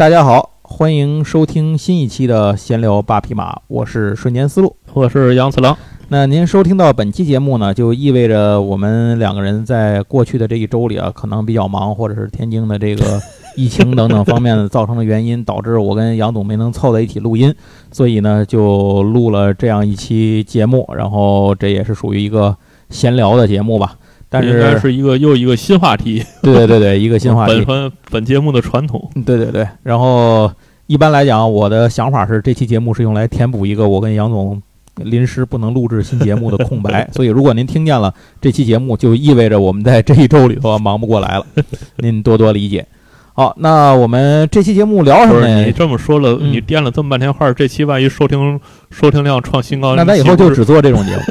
大家好，欢迎收听新一期的闲聊八匹马，我是瞬间思路。我是杨次郎。那您收听到本期节目呢，就意味着我们两个人在过去的这一周里啊，可能比较忙，或者是天津的这个疫情等等方面造成的原因，导致我跟杨总没能凑在一起录音，所以呢，就录了这样一期节目。然后这也是属于一个闲聊的节目吧。但应该是，是一个又一个新话题，对对对对，一个新话题本。本本节目的传统。对对对，然后一般来讲，我的想法是这期节目是用来填补一个我跟杨总临时不能录制新节目的空白，所以如果您听见了这期节目，就意味着我们在这一周里头忙不过来了，您多多理解。好，那我们这期节目聊什么呢你？这么说了，嗯你垫了这么半天话，这期万一收听收听量创新高，那咱以后就只做这种节目。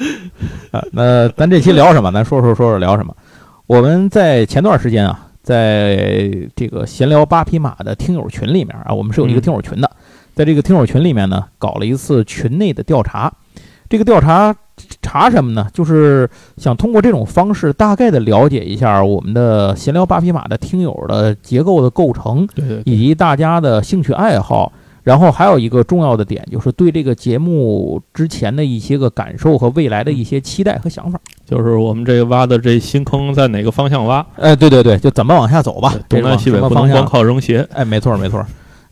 啊，那咱这期聊什么？咱说说说说聊什么？我们在前段时间啊，在这个闲聊八匹马的听友群里面啊，我们是有一个嗯听友群的，在这个听友群里面呢，搞了一次群内的调查。这个调查查什么呢？就是想通过这种方式，大概的了解一下我们的闲聊八匹马的听友的结构的构成，以及大家的兴趣爱好。然后还有一个重要的点，就是对这个节目之前的一些个感受和未来的一些期待和想法。就是我们这个挖的这新坑在哪个方向挖？哎，对对对，就怎么往下走吧，东南西北不能光？靠扔鞋。哎，没错没错，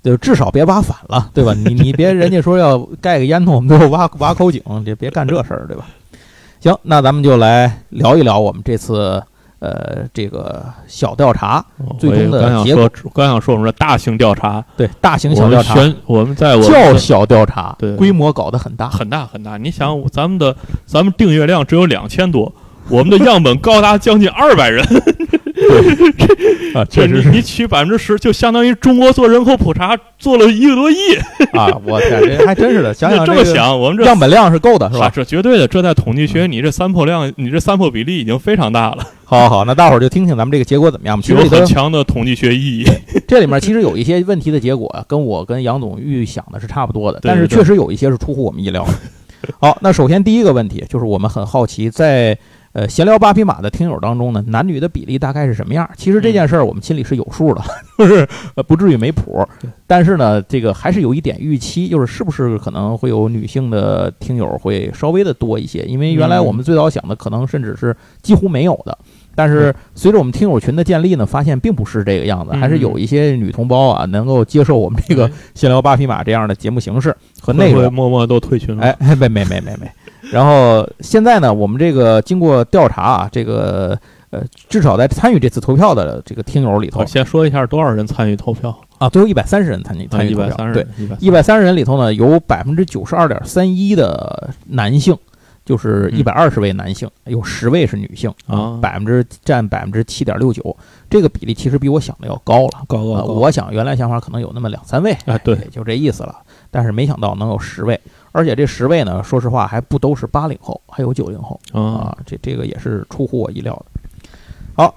就至少别挖反了，对吧？你你别人家说要盖个烟囱，我们就挖挖口井，这别干这事儿，对吧？行，那咱们就来聊一聊我们这次呃这个小调查，最终的结果说，刚想说我们的大型调查，对大型小调查，们选我们在我们的较小调查，对。规模搞得很大，很大很大。你想，咱们的咱们订阅量只有两千多，我们的样本高达将近二百人，啊，这确实是你你取百分之十，就相当于中国做人口普查做了一个多亿。啊，我天，这还真是的，想想这这么想，我们这样本量是够的，是啊吧？这绝对的，这在统计学，你这三破量，你这三破比例已经非常大了，好好好，那大伙儿就听听咱们这个结果怎么样吧。具有很强的统计学意义。这里面其实有一些问题的结果啊，跟我跟杨总预想的是差不多的，但是确实有一些是出乎我们意料的。好，那首先第一个问题就是我们很好奇，在呃闲聊八匹马的听友当中呢，男女的比例大概是什么样？其实这件事儿我们心里是有数的，就是呃不至于没谱对。但是呢，这个还是有一点预期，就是是不是可能会有女性的听友会稍微的多一些？因为原来我们最早想的可能甚至是几乎没有的。但是随着我们听友群的建立呢，发现并不是这个样子，嗯还是有一些女同胞啊能够接受我们这个闲聊八匹马这样的节目形式和内容。会默默都退群了。哎，没没没没没。然后现在呢，我们这个经过调查啊，这个呃，至少在参与这次投票的这个听友里头先说一下多少人参与投票。啊，最后一百三十人参与啊，参与投票，一百三十，对，一百三十人里头呢，有百分之九十二点三一的男性，就是一百二十位男性，有十位是女性啊百分之占百分之七点六九，这个比例其实比我想的要高了。呃，高高高。我想原来想法可能有那么两三位，啊对也就这意思了。但是没想到能有十位，而且这十位呢，说实话还不都是八零后，还有九零后啊，啊，这这个也是出乎我意料的。好，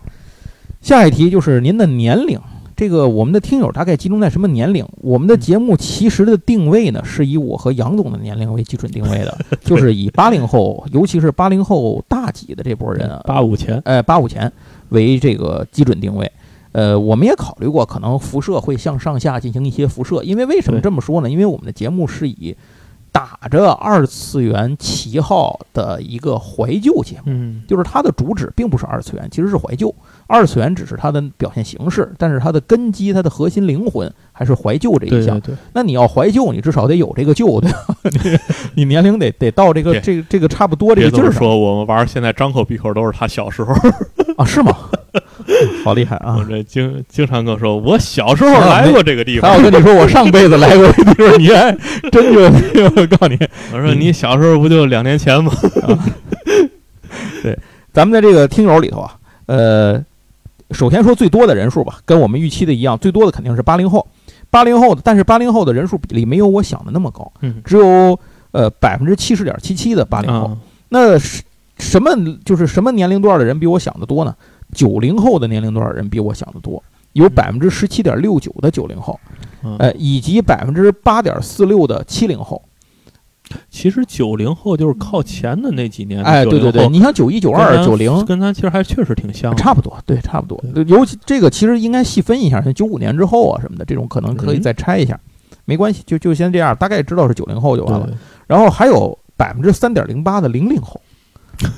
下一题就是您的年龄。这个我们的听友大概集中在什么年龄？我们的节目其实的定位呢，是以我和杨总的年龄为基准定位的，就是以八零后，尤其是八零后大几的这波人啊，八五前，呃八五前为这个基准定位。呃，我们也考虑过，可能辐射会向上下进行一些辐射，因为为什么这么说呢？因为我们的节目是以打着二次元旗号的一个怀旧节目，嗯，就是它的主旨并不是二次元，其实是怀旧。二次元只是它的表现形式，但是它的根基、它的核心灵魂还是怀旧这一项。对对对，那你要怀旧，你至少得有这个旧，对吧？你年龄得得到这个 这个这个差不多这个劲儿说，我们玩现在张口闭口都是他小时候。啊？是吗？嗯 好厉害啊！我这经经常跟我说，我小时候来过这个地方。还有跟你说，我上辈子来过这地方，你还真就 我告诉你，我说你小时候不就两年前吗？对咱们在这个听友里头啊，呃，首先说最多的人数吧，跟我们预期的一样，最多的肯定是八零后，八零后的，但是八零后的人数比例没有我想的那么高，嗯只有呃百分之七十点七七的八零后。啊，那是什么就是什么年龄段的人比我想的多呢？九零后的年龄段的人比我想的多，有百分之十七点六九的九零后，嗯呃，以及百分之八点四六的七零后。其实九零后就是靠前的那几年，哎，对对对，你像九一、九二、九零，跟咱其实还确实挺像。差不多，对，差不多。尤其这个其实应该细分一下，像九五年之后啊什么的，这种可能可以嗯再拆一下，没关系，就就先这样，大概知道是九零后就完了。然后还有百分之三点零八的零零后，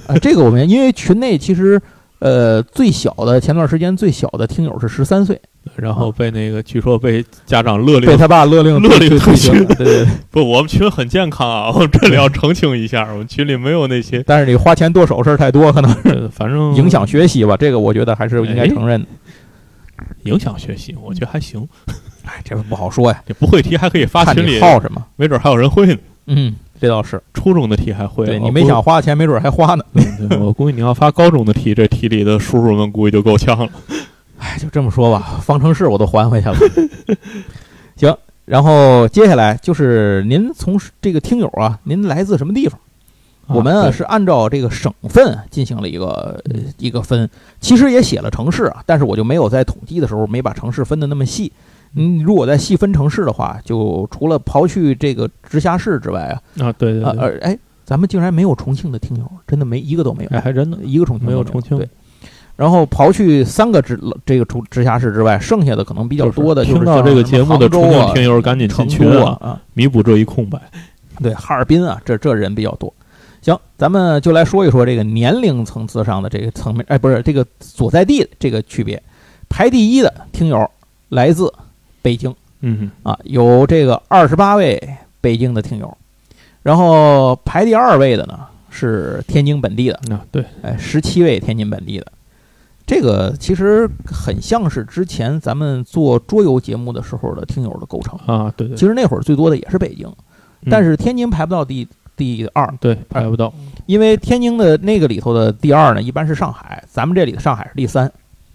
啊，这个我们因为群内其实呃最小的前段时间最小的听友是十三岁，然后被那个据说被家长勒令被他爸勒令勒令退退群，对对对。不，我们群很健康啊，我这里要澄清一下，我们群里没有那些，但是你花钱剁手事儿太多，可能是 反正影响学习吧，这个我觉得还是应该哎承认的。影响学习，我觉得还行。哎，这个不好说呀，这不会题还可以发群里，好什么。没准还有人会呢。嗯，这倒是。初中的题还会，对你没想花钱，没准还花呢。对我估计你要发高中的题，这题里的叔叔们估计就够呛了。哎，就这么说吧，方程式我都还回去了。行，然后接下来就是您从这个听友啊，您来自什么地方？我们啊是按照这个省份进行了一个呃一个分，其实也写了城市啊，但是我就没有在统计的时候没把城市分的那么细。嗯，如果再细分城市的话，就除了刨去这个直辖市之外啊，啊，对对啊，对，而哎，咱们竟然没有重庆的听友，真的没一个都没有，哎，还真的一个重庆没有重庆对，然后刨去三个直这个直直辖市之外，剩下的可能比较多的就是听到这个节目的重重庆听友，赶紧进成群啊，啊，弥补这一空白。对，哈尔滨啊，这这人比较多。行，咱们就来说一说这个年龄层次上的这个层面，哎，不是这个所在地这个区别。排第一的听友来自北京。嗯啊，有这个二十八位北京的听友，然后排第二位的呢是天津本地的，哼，啊，对，哎，十七位天津本地的。这个其实很像是之前咱们做桌游节目的时候的听友的构成。啊，对对，其实那会儿最多的也是北京，嗯。但是天津排不到第第二，对排不到，因为天津的那个里头的第二呢，一般是上海，咱们这里的上海是第三。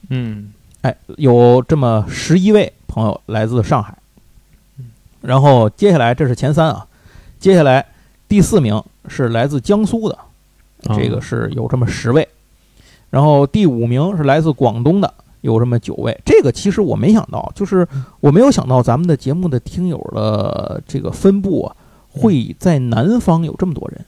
嗯。哎，有这么十一位朋友来自上海，然后接下来这是前三啊，接下来第四名是来自江苏的，啊这个是有这么十位，然后第五名是来自广东的，有这么九位。这个其实我没想到，就是我没有想到咱们的节目的听友的这个分布啊，会在南方有这么多人。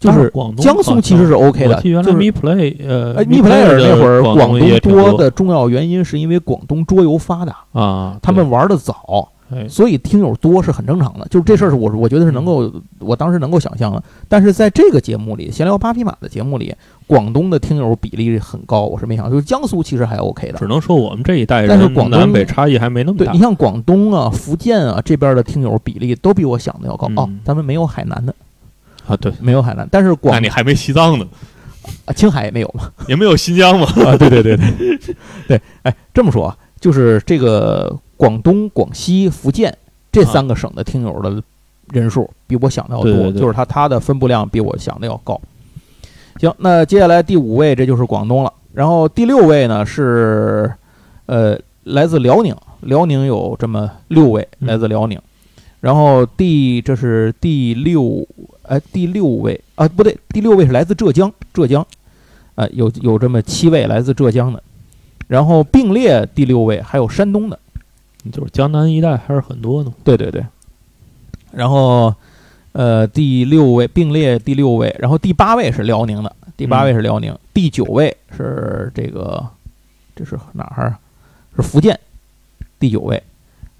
就是广东江苏其实是 OK 的，就是 Me Play 呃呃 Me，Me Player 那会儿广东多的重要原因是因为广东桌游发达，啊，他们玩的早，所以听友多是很正常的。就是这事儿是我我觉得是能够，我当时能够想象的。但是在这个节目里，闲聊八匹马的节目里，广东的听友比例很高，我是没想到。就是江苏其实还 OK 的只，能说我们这一代人但是广东南北差异还没那么大对你。像广东啊、福建啊这边的听友比例都比我想的要高。嗯哦，咱们没有海南的，啊，对，没有海南，但是广那你还没西藏呢，啊青海也没有嘛。也没有新疆嘛。啊，对对对对对，哎，这么说啊，就是这个广东、广西、福建这三个省的听友的人数比我想的要多，对对对就是它它的分布量比我想的要高。行，那接下来第五位这就是广东了，然后第六位呢是呃来自辽宁，辽宁有这么六位嗯来自辽宁，然后第这是第六哎第六位啊不对，第六位是来自浙江，浙江。呃，有有这么七位来自浙江的，然后并列第六位还有山东的，就是江南一带还是很多的。对对对，然后呃第六位并列第六位，然后第八位是辽宁的，第八位是辽宁，第九位是这个这是哪儿啊？是福建，第九位，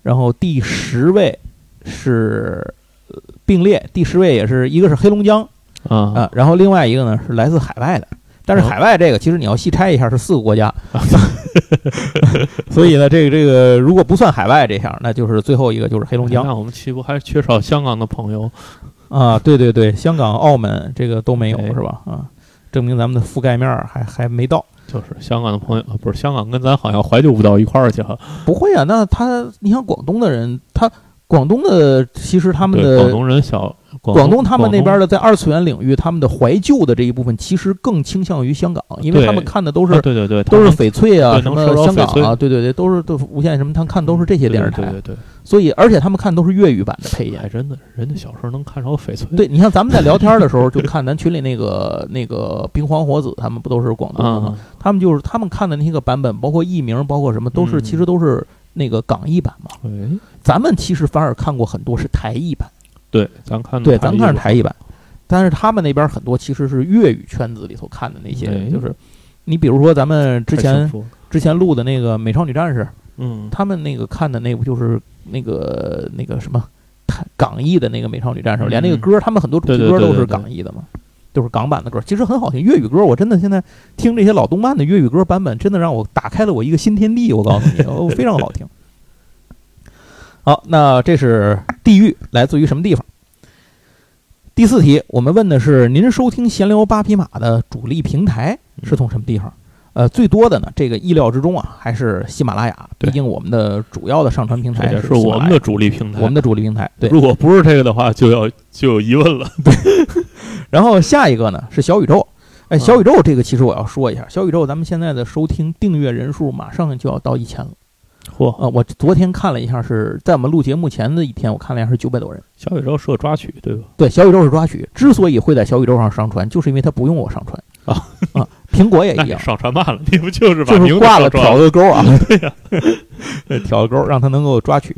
然后第十位是呃并列，第十位也是一个是黑龙江啊啊，然后另外一个呢是来自海外的。但是哦海外这个其实你要细拆一下是四个国家，所以呢，这个这个如果不算海外这项，那就是最后一个就是黑龙江那我们岂不还缺少香港的朋友？啊，对对对，香港、澳门这个都没有哎是吧？啊，证明咱们的覆盖面儿还还没到。就是香港的朋友，啊不是香港跟咱好像怀旧不到一块儿去哈。不会啊，那他你像广东的人，他广东的其实他们的，广的东人小，广广东他们那边的的在二次元领域，他们的怀旧的这一部分其实更倾向于香港，因为他们看的都是啊对对对，都是翡翠啊，什么香港啊，对对对，都是都无线什么，他们看都是这些电视台，对对对所以而且他们看都是粤语版的配，音还。真的，人家小时候能看着翡翠。对你像咱们在聊天的时候，就看咱群里那个那个冰皇火子，他们不都是广东的吗？啊，他们就是他们看的那些个版本，包括译名，包括什么，都是嗯其实都是那个港译版嘛。哎，咱们其实反而看过很多是台译版，对，咱看对，咱看是是台译版，但是他们那边很多其实是粤语圈子里头看的那些，对就是你比如说咱们之前之前录的那个《美少女战士》，嗯，他们那个看的那部就是那个那个什么台港译的那个《美少女战士》，连那个嗯歌，他们很多主题歌都是港译的嘛，都是港版的歌，其实很好听。粤语歌我真的现在听这些老动漫的粤语歌版本，真的让我打开了我一个新天地。我告诉你，哦，非常好听。好，那这是地狱来自于什么地方？第四题，我们问的是您收听闲聊八匹马的主力平台是从什么地方？呃，最多的呢，这个意料之中啊，还是喜马拉雅，毕竟我们的主要的上传平台是我们的主力平台。我们的主力平台。对，如果不是这个的话，就要就有疑问了。然后下一个呢是小宇宙。哎，嗯小宇宙这个其实我要说一下，小宇宙咱们现在的收听订阅人数马上就要到一千了。嚯，呃，我昨天看了一下，是在我们录节目前的一天，我看了一下是九百多人。小宇宙是个抓取，对吧？对，小宇宙是抓取，之所以会在小宇宙上上传，就是因为它不用我上传啊 啊。苹果也一样，上传慢了，你不就是把名字就是挂了挑个钩啊，对呀、对，挑个钩，让它能够抓取。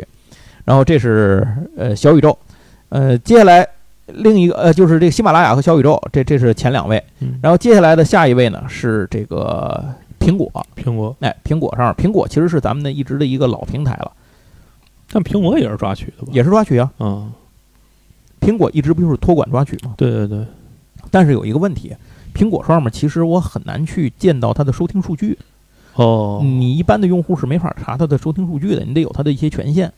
然后这是呃小宇宙，呃，接下来另一个呃就是这个喜马拉雅和小宇宙，这这是前两位。嗯然后接下来的下一位呢是这个苹果，苹果，哎，苹果上，苹果其实是咱们的一直的一个老平台了，但苹果也是抓取的吧？也是抓取啊。嗯，苹果一直不就是托管抓取吗？对对对，但是有一个问题，苹果上面其实我很难去见到它的收听数据。哦，你一般的用户是没法查它的收听数据的，你得有它的一些权限嗯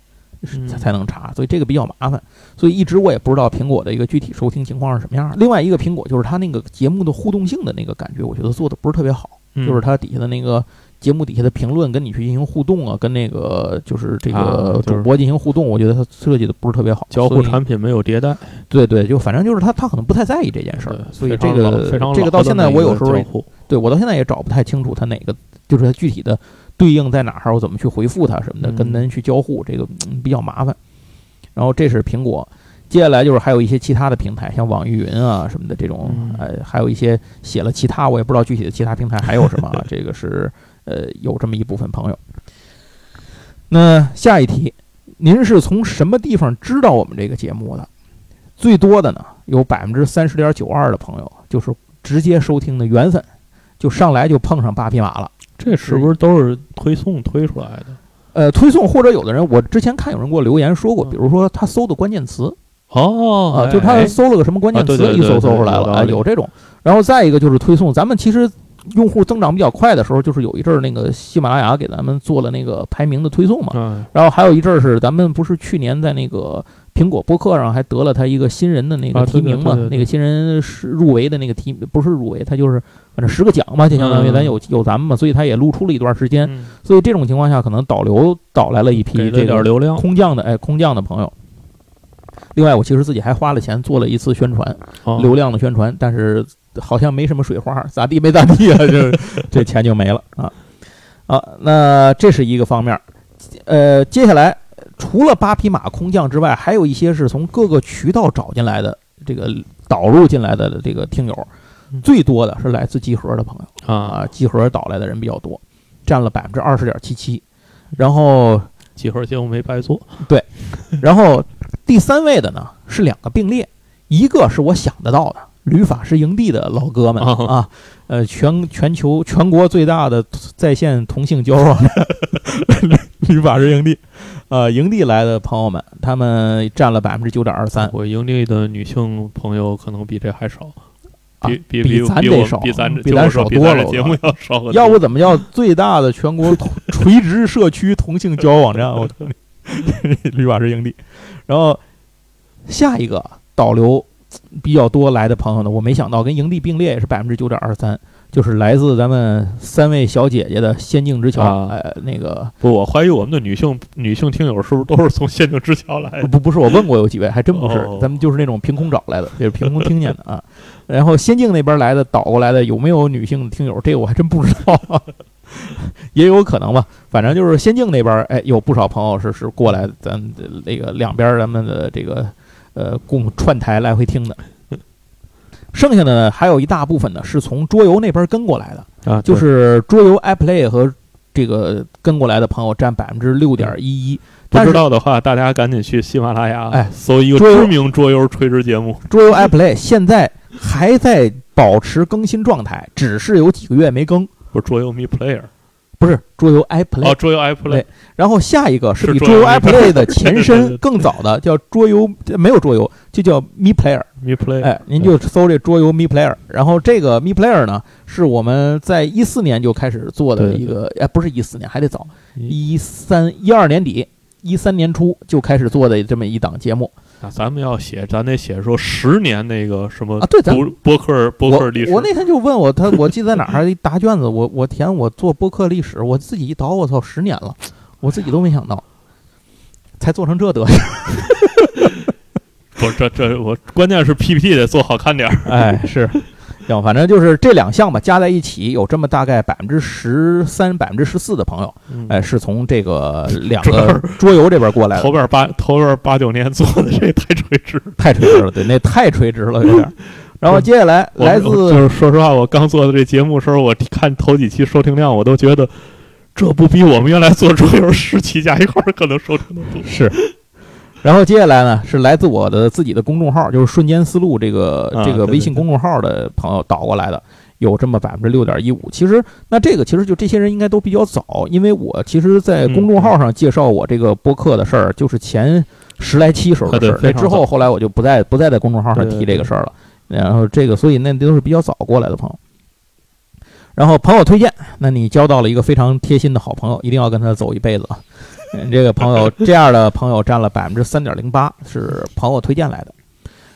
才才能查，所以这个比较麻烦。所以一直我也不知道苹果的一个具体收听情况是什么样儿。另外一个苹果就是它那个节目的互动性的那个感觉，我觉得做的不是特别好，嗯就是它底下的那个。节目底下的评论跟你去进行互动啊，跟那个就是这啊个主播进行互动，我觉得它设计的不是特别好。交互产品没有迭代，对对，就反正就是他他可能不太在意这件事儿，所以这个这个到现在我有时候对我到现在也找不太清楚它哪个就是它具体的对应在哪儿，我怎么去回复它什么的，嗯跟您去交互，这个、嗯比较麻烦。然后这是苹果，接下来就是还有一些其他的平台，像网易云啊什么的这种，嗯呃，还有一些写了其他，我也不知道具体的其他平台还有什么啊。这个是呃有这么一部分朋友。那下一题，您是从什么地方知道我们这个节目的？最多的呢，有百分之三十点九二的朋友就是直接收听的缘分，就上来就碰上八匹马了。这是不是都是推送推出来的？呃，推送或者有的人，我之前看有人给我留言说过，嗯。比如说他搜的关键词哦啊，就是他哎。搜了个什么关键词，一搜搜出来了，啊，有这种。然后再一个就是推送，咱们其实用户增长比较快的时候，就是有一阵儿那个喜马拉雅给咱们做了那个排名的推送嘛，嗯，然后还有一阵儿是咱们不是去年在那个苹果播客上还得了他一个新人的那个提名嘛？对对对对那个新人是入围的那个提不是入围，他就是反正十个奖嘛，就相当于嗯咱有有咱们嘛，所以他也露出了一段时间。嗯所以这种情况下，可能导流导来了一批这个点流量，空降的哎空降的朋友。另外，我其实自己还花了钱做了一次宣传，哦流量的宣传，但是好像没什么水花，咋地没咋地啊，这 这钱就没了啊啊。那这是一个方面，呃，接下来除了八匹马空降之外，还有一些是从各个渠道找进来的，这个导入进来的这个听友嗯，最多的是来自集合的朋友啊，啊，集合导来的人比较多，占了百分之二十点七七，然后集合节目没白做，然后第三位的呢是两个并列，一个是我想得到的旅法师营地的老哥们哦啊，呃，全全球全国最大的在线同性交往 旅旅法师营地，呃，营地来的朋友们，他们占了百分之九点二三，我营地的女性朋友可能比这还少，啊比比咱得少比咱比咱少多了节目要少，要不怎么叫最大的全国垂直社区同性交友网站？我操你，旅法师营地。然后下一个导流比较多来的朋友呢，我没想到跟营地并列也是百分之九点二三，就是来自咱们三位小姐姐的仙境之桥。啊呃，那个不，我怀疑我们的女性女性听友是不是都是从仙境之桥来的？不不是我问过有几位，还真不是，哦咱们就是那种凭空找来的，也是凭空听见的啊。然后仙境那边来的倒过来的有没有女性听友，这个我还真不知道，也有可能吧。反正就是仙境那边，哎，有不少朋友是是过来咱的那个两边咱们的这个呃共串台来回听的。剩下的呢，还有一大部分呢是从桌游那边跟过来的，啊，就是桌游 iPlay 和这个跟过来的朋友占百分之六点一一。不知道的话，大家赶紧去喜马拉雅，哎搜一个知名桌游垂直节目。桌游 iPlay 现在还在保持更新状态，只是有几个月没更。不是桌游 Me Player 不是桌游 iPlay，、哦，桌游 iPlay 然后下一个是比桌游 iPlay 的前身。更早的，叫桌游没有桌游，就叫 Me Player。Me Player，哎，您就搜这桌游 Me Player，然后这个 Me Player 呢，是我们在一四年就开始做的一个，哎，不是一四年，还得早，一一三一二年底，一三年初就开始做的这么一档节目那咱们要写，咱得写说十年那个什么啊。对，咱读播客播我客历史。我那天就问我他，我记得在哪儿还一答卷子，我我填我做播客历史，我自己一倒，我操，十年了，我自己都没想到，才做成这德行。不是这这我关键是 PPT 得做好看点儿。哎，是，行，反正就是这两项吧，加在一起有这么大概百分之十三、百分之十四的朋友，嗯哎，是从这个 两个桌游这边过来的，头边八头边八九年做的这太垂直。太垂直了，对，那太垂直了，有点。然后接下来来自就是说实话，我刚做的这节目时候，我看头几期收听量，我都觉得这不比我们原来做桌游十期加一块儿可能收听的多。是，然后接下来呢是来自我的自己的公众号，就是瞬间思路这个、啊这个微信公众号的朋友导过来的，有这么百分之六点一五。其实那这个其实就这些人应该都比较早，因为我其实，在公众号上介绍我这个播客的事儿，就是前十来期时候的事儿。那之后后来我就不再不再在公众号上提这个事儿了。然后这个，所以那都是比较早过来的朋友。然后朋友推荐，那你交到了一个非常贴心的好朋友，一定要跟他走一辈子啊！嗯 这个朋友这样的朋友占了百分之三点零八，是朋友推荐来的。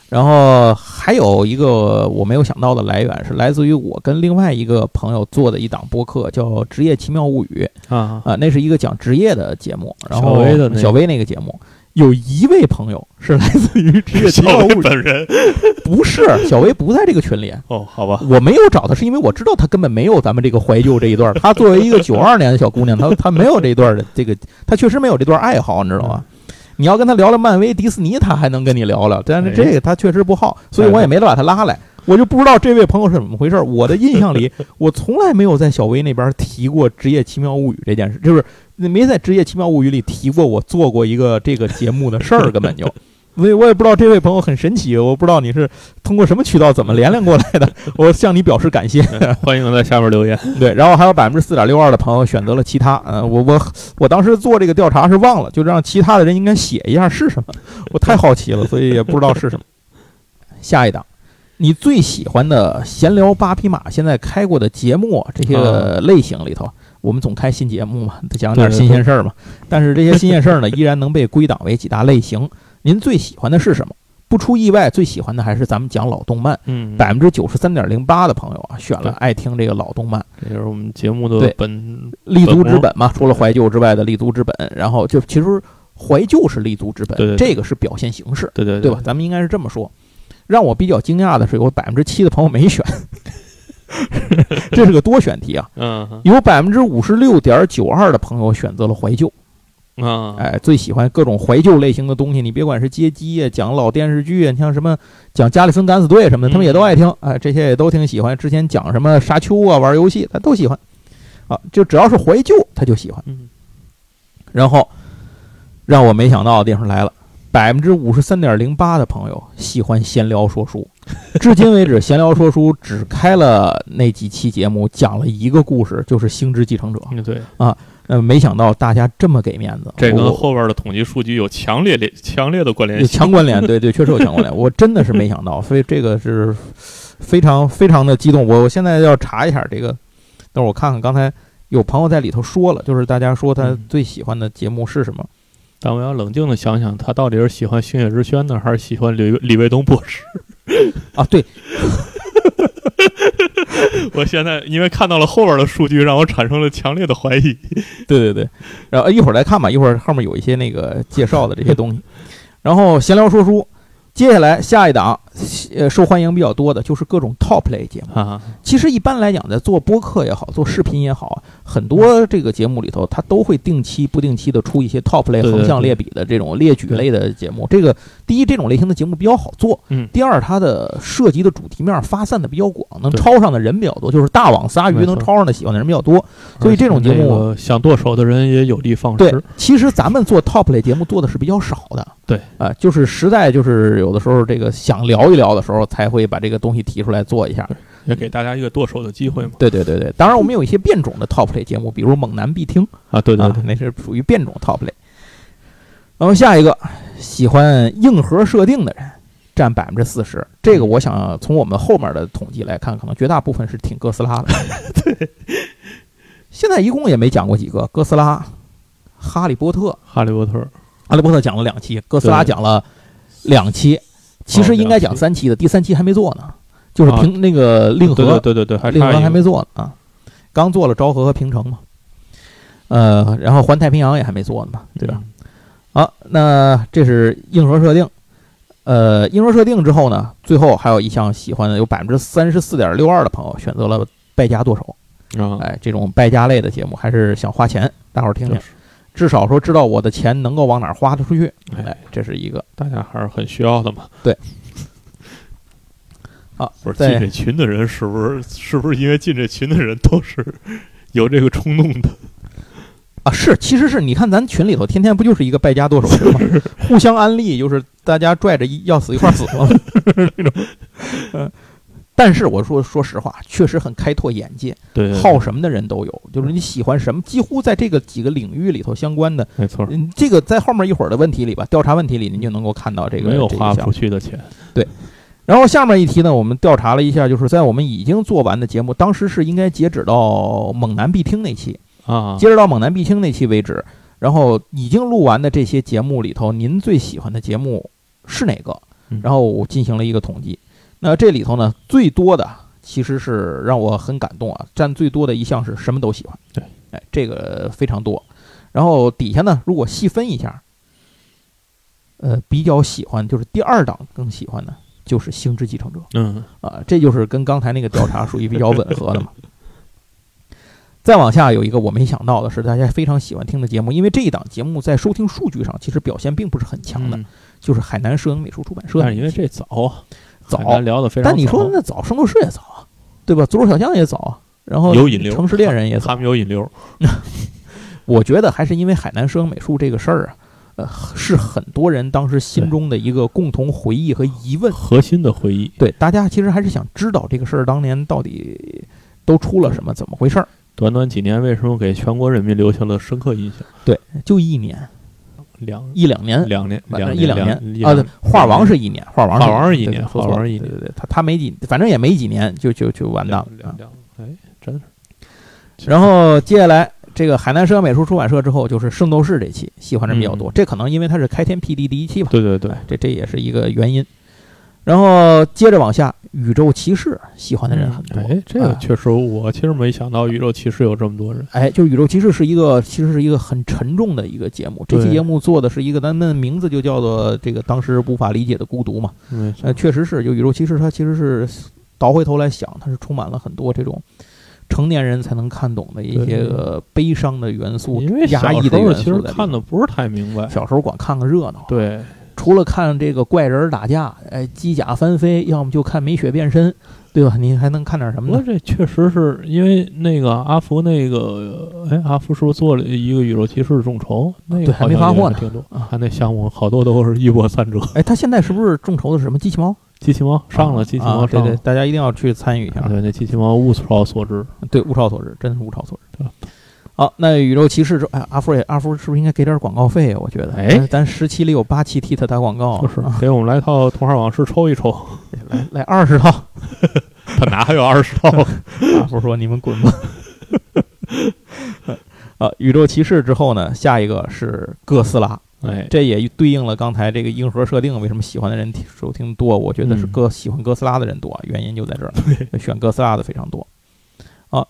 然后还有一个我没有想到的来源是来自于我跟另外一个朋友做的一档播客，叫《职业奇妙物语》啊，啊，那是一个讲职业的节目。然后小薇的那个小薇那个节目，有一位朋友是来自于《职业奇妙物语》，本人 不是小薇不在这个群里。哦，好吧，我没有找她，是因为我知道她根本没有咱们这个怀旧这一段儿。她作为一个九二年的小姑娘，她她没有这一段的这个，她确实没有这段爱好，你知道吗？你要跟她聊聊漫威、迪士尼，她还能跟你聊聊，但是这个她确实不好，所以我也没把她拉来。我就不知道这位朋友是怎么回事。我的印象里，我从来没有在小薇那边提过《职业奇妙物语》这件事，就是没在《职业奇妙物语》里提过我做过一个这个节目的事儿，根本就。所以我也不知道这位朋友很神奇，我不知道你是通过什么渠道怎么连连过来的，我向你表示感谢。嗯 欢迎在下面留言。对，然后还有百分之四点六二的朋友选择了其他，嗯、我我我当时做这个调查是忘了，就让其他的人应该写一下是什么，我太好奇了，所以也不知道是什么。下一档，你最喜欢的闲聊八匹马现在开过的节目这些个类型里头，我们总开新节目嘛，得讲点新鲜事儿嘛。但是这些新鲜事儿呢，依然能被归档为几大类型。您最喜欢的是什么？不出意外，最喜欢的还是咱们讲老动漫。嗯，百分之九十三点零八的朋友啊，选了爱听这个老动漫。这就是我们节目的对本立足之本嘛，除了怀旧之外的立足之本。然后就其实怀旧是立足之本，对对对这个是表现形式，对对对吧？？咱们应该是这么说。让我比较惊讶的是，有百分之七的朋友没选，这是个多选题啊。嗯有百分之五十六点九二的朋友选择了怀旧，啊，哎，最喜欢各种怀旧类型的东西。你别管是街机啊，讲老电视剧啊，你像什么讲加里森敢死队什么的，他们也都爱听。哎，这些也都挺喜欢。之前讲什么沙丘啊，玩游戏他都喜欢。啊，就只要是怀旧，他就喜欢。嗯然后让我没想到的地方来了，百分之五十三点零八的朋友喜欢闲聊说书。至今为止，闲聊说书只开了那几期节目，讲了一个故事，就是《星之继承者》。嗯，对，呃，没想到大家这么给面子，这跟后边的统计数据有强烈联强烈的关联有性。强关联，对对，确实有强关联。我真的是没想到，所以这个是非常非常的激动。我我现在要查一下这个，等会儿我看看刚才有朋友在里头说了，就是大家说他嗯最喜欢的节目是什么？但我要冷静的想想，他到底是喜欢星野之轩呢，还是喜欢李李卫东博士？啊，对，我现在因为看到了后边的数据，让我产生了强烈的怀疑。对对对，然后一会儿来看吧，一会儿后面有一些那个介绍的这些东西。然后闲聊说书，接下来下一档，呃，受欢迎比较多的就是各种 top 类节目。啊，其实一般来讲，在做播客也好，做视频也好，很多这个节目里头，它都会定期、不定期的出一些 top 类对对横向列比的这种列举类的节目。这个第一，这种类型的节目比较好做；嗯，第二，它的涉及的主题面发散的比较广，能对抄上的人比较多，就是大网撒鱼能抄上的喜欢的人比较多。所以这种节目想剁手的人也有的放对矢。，其实咱们做 top 类节目做的是比较少的。对，啊、就是实在就是有的时候这个想聊一聊的时候，才会把这个东西提出来做一下。也给大家一个剁手的机会嘛。对对对对，当然我们有一些变种的 top 类节目，比如猛男必听啊，对对对，，啊那是属于变种 top 类。然后下一个，喜欢硬核设定的人占百分之四十，这个我想从我们后面的统计来看，可能绝大部分是挺哥斯拉的。对，现在一共也没讲过几个哥斯拉、哈利波特，哈利波特哈利波特讲了两期，哥斯拉讲了两期，其实应该讲三期的，第三期还没做呢，就是啊平那个令和对对对令和还没做呢啊，刚做了昭和和平城嘛，呃，然后环太平洋也还没做呢嘛，对吧？？嗯好，那这是硬核设定，呃，硬核设定之后呢，最后还有一项喜欢的，有百分之三十四点六二的朋友选择了败家剁手，啊，哎，这种败家类的节目还是想花钱，大伙儿听听就，是至少说知道我的钱能够往哪儿花得出去，哎哎，这是一个。大家还是很需要的嘛。对。啊，不是在进这群的人，是不是是不是因为进这群的人都是 有这个冲动的？啊，是，其实是你看咱群里头天天不就是一个败家剁手群吗？互相安利，就是大家拽着一要死一块儿死吗？那种，嗯。但是我说说实话，确实很开拓眼界，对，对好什么的人都有，就是你喜欢什么，几乎在这个几个领域里头相关的，没错，嗯，这个在后面一会儿的问题里吧，调查问题里您就能够看到这个没有花出去的钱。对然后下面一题呢，我们调查了一下，就是在我们已经做完的节目，当时是应该截止到猛男必听那期，啊，截止到猛男必听那期为止。然后已经录完的这些节目里头，您最喜欢的节目是哪个嗯？然后我进行了一个统计。那这里头呢，最多的其实是让我很感动啊，占最多的一项是什么都喜欢。对，哎，这个非常多。然后底下呢，如果细分一下，呃，比较喜欢就是第二档更喜欢的就是《星之继承者》。嗯，啊，这就是跟刚才那个调查属于比较吻合的嘛。再往下有一个我没想到的是，大家非常喜欢听的节目，因为这一档节目在收听数据上其实表现并不是很强的，嗯就是海南摄影美术出版社但是因为这早啊，早聊的非常早。但你说那早，圣斗士也早啊，对吧？左手小将也早啊，然后有引流城市猎人也早他。们有引流，我觉得还是因为海南摄影美术这个事儿啊，呃，是很多人当时心中的一个共同回忆和疑问。核心的回忆。对，大家其实还是想知道这个事儿当年到底都出了什么，怎么回事儿。短短几年，为什么给全国人民留下了深刻印象？对就一年两一两年，两年，反正两一两年年啊，对，画王是一年，画王画王是一年画王是一年对对对，他他没几，反正也没几年就就就完蛋了。哎，真是。然后接下来这个海南摄影美术出版社之后，就是《圣斗士》这期喜欢人比较多，嗯这可能因为它是开天辟地第一期吧，对对对，这这也是一个原因。然后接着往下，宇宙骑士喜欢的人很多，哎，这个啊确实，我其实没想到宇宙骑士有这么多人。哎，就是宇宙骑士是一个，其实是一个很沉重的一个节目。这期节目做的是一个，咱们名字就叫做这个当时无法理解的孤独嘛。嗯呃，确实是，就宇宙骑士它其实是倒回头来想，它是充满了很多这种成年人才能看懂的一些个悲伤的元素因为、压抑的元候其实看。的不是太明白。小时候光看个热闹，对，除了看这个怪人打架，哎，机甲翻飞，要么就看美雪变身，对吧？你还能看点什么呢？这确实是因为那个阿福那个，哎，阿福是不是做了一个宇宙骑士众筹？那个还没发货呢挺多啊。他那项目好多都是一波三折。哎，他现在是不是众筹的是什么机器猫？机器猫上了，啊机器啊对对，猫上了。大家一定要去参与一下。对，那机器猫物超所值。对，物超所值，真是物超所值对。好，那宇宙骑士之哎，阿福也阿福是不是应该给点广告费啊？我觉得，哎咱咱十期里有八期替他打广告，就是啊给我们来套《童话往事》抽一抽，来来二十套。他哪还有二十套？阿福说：“你们滚吧。”啊，宇宙骑士之后呢，下一个是哥斯拉，哎，这也对应了刚才这个硬核设定，为什么喜欢的人收听多？我觉得是嗯哥喜欢哥斯拉的人多，原因就在这儿，选哥斯拉的非常多。啊，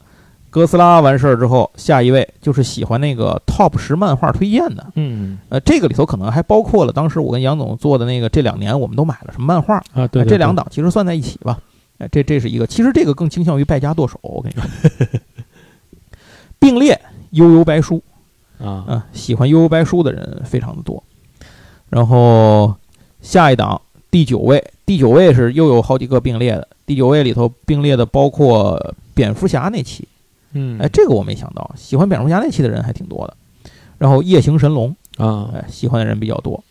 哥斯拉完事儿之后，下一位就是喜欢那个 Top 十漫画推荐的。嗯呃，这个里头可能还包括了当时我跟杨总做的那个这两年我们都买了什么漫画，啊，对，这两档其实算在一起吧。哎，这这是一个，其实这个更倾向于败家剁手。我跟你说，并列悠悠白书啊，啊，喜欢悠悠白书的人非常的多。然后下一档第九位，第九位是又有好几个并列的，第九位里头并列的包括蝙蝠侠那期，嗯，哎，这个我没想到，喜欢蝙蝠侠那期的人还挺多的。然后夜行神龙，啊，哎，喜欢的人比较多。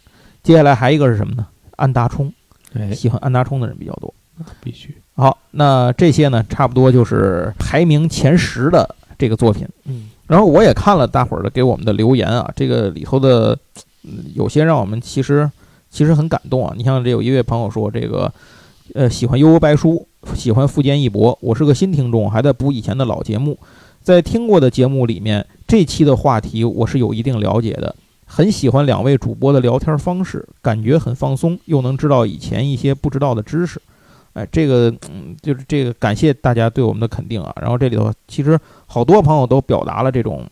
接下来还一个是什么呢？安达充，哎，喜欢安达充的人比较多。必须，好，那这些呢，差不多就是排名前十的这个作品。嗯然后我也看了大伙儿的给我们的留言啊，这个里头的，嗯有些让我们其实其实很感动啊。你像这有一位朋友说，这个呃喜欢悠悠白书，喜欢富坚义博，我是个新听众，还在补以前的老节目，在听过的节目里面，这期的话题我是有一定了解的，很喜欢两位主播的聊天方式，感觉很放松，又能知道以前一些不知道的知识。哎，这个嗯，就是这个感谢大家对我们的肯定啊。然后这里头其实好多朋友都表达了这种，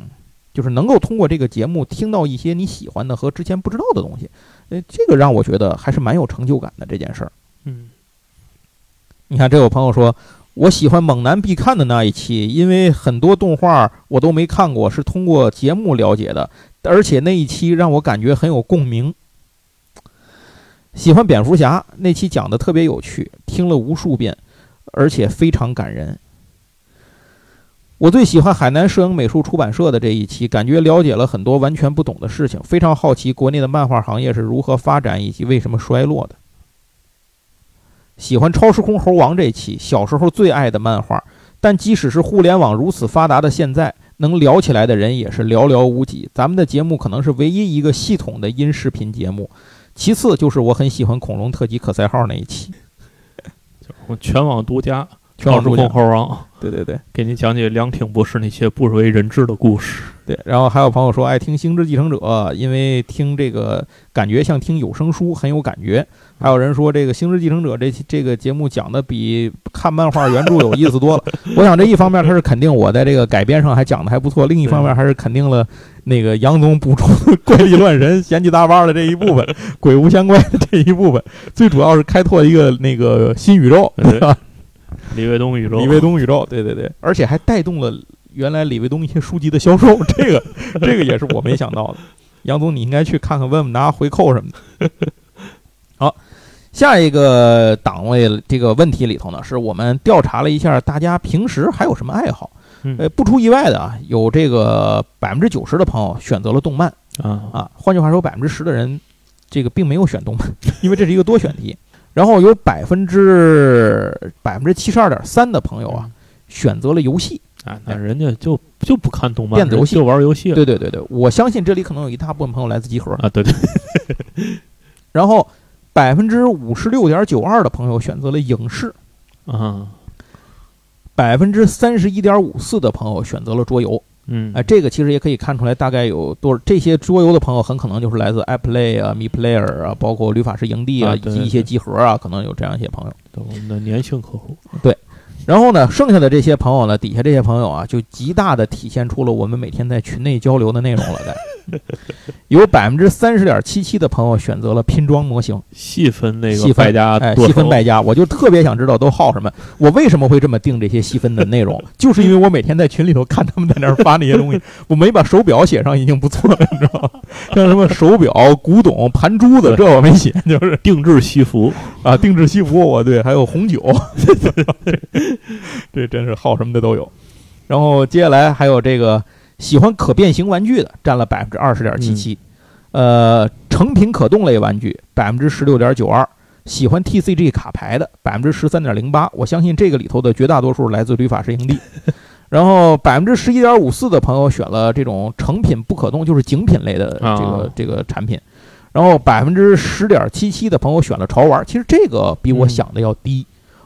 就是能够通过这个节目听到一些你喜欢的和之前不知道的东西，呃，这个让我觉得还是蛮有成就感的这件事儿。嗯你看，这有朋友说，我喜欢猛男必看的那一期，因为很多动画我都没看过，是通过节目了解的，而且那一期让我感觉很有共鸣。喜欢蝙蝠侠那期讲的特别有趣，听了无数遍，而且非常感人。我最喜欢海南摄影美术出版社的这一期，感觉了解了很多完全不懂的事情，非常好奇国内的漫画行业是如何发展以及为什么衰落的。喜欢《超时空猴王》这期，小时候最爱的漫画，但即使是互联网如此发达的现在，能聊起来的人也是寥寥无几。咱们的节目可能是唯一一个系统的音视频节目，其次就是我很喜欢恐龙特辑可赛号那一期，我全网独家，全网独家空猴王，对对对给您讲解两厅博士那些不为人知的故事。对。然后还有朋友说爱听《星之继承者》，因为听这个感觉像听有声书，很有感觉。还有人说这个《星之继承者》这这个节目讲的比看漫画原著有意思多了。我想这一方面他是肯定我在这个改编上还讲的还不错，另一方面还是肯定了那个杨总补充的怪力乱神、闲七杂八的这一部分，鬼无相关的这一部分，最主要是开拓一个那个新宇宙，对对吧？李卫东宇宙，李卫东宇宙，对对对，而且还带动了原来李卫东一些书籍的销售，这个这个也是我没想到的。杨总，你应该去看看，问问拿回扣什么的。好，下一个档位这个问题里头呢，是我们调查了一下大家平时还有什么爱好。嗯呃，不出意外的啊，有这个百分之九十的朋友选择了动漫啊啊，换句话说，百分之十的人这个并没有选动漫，因为这是一个多选题。然后有百分之百分之七十二点三的朋友啊，选择了游戏。啊，那人家就就不看动漫，电子游戏就玩游戏了。对对对对，我相信这里可能有一大部分朋友来自集合。啊，对对，然后百分之五十六点九二的朋友选择了影视，啊，百分之三十一点五四的朋友选择了桌游。嗯，哎，这个其实也可以看出来，大概有多少这些桌游的朋友，很可能就是来自 iPlay 啊、Me Player 啊，包括旅法师营地啊，啊对以及一些集合啊，可能有这样一些朋友。对我们的粘性客户，然后呢，剩下的这些朋友呢，底下这些朋友啊，就极大的体现出了我们每天在群内交流的内容了。在有百分之三十点七七的朋友选择了拼装模型，细分那个败家哎，细分败家，我就特别想知道都好什么。我为什么会这么定这些细分的内容？就是因为我每天在群里头看他们在那儿发那些东西，我没把手表写上已经不错了，你知道吗？像什么手表、古董、盘珠子，这我没写，就是定制西服，啊，定制西服，我对，还有红酒，这真是好什么的都有。然后接下来还有这个喜欢可变形玩具的，占了百分之二十点七七，呃，成品可动类玩具百分之十六点九二，喜欢 TCG 卡牌的百分之十三点零八，我相信这个里头的绝大多数来自旅法师营地。然后百分之十一点五四的朋友选了这种成品不可动，就是精品类的这个、啊这个产品。然后百分之十点七七的朋友选了潮玩，其实这个比我想的要低，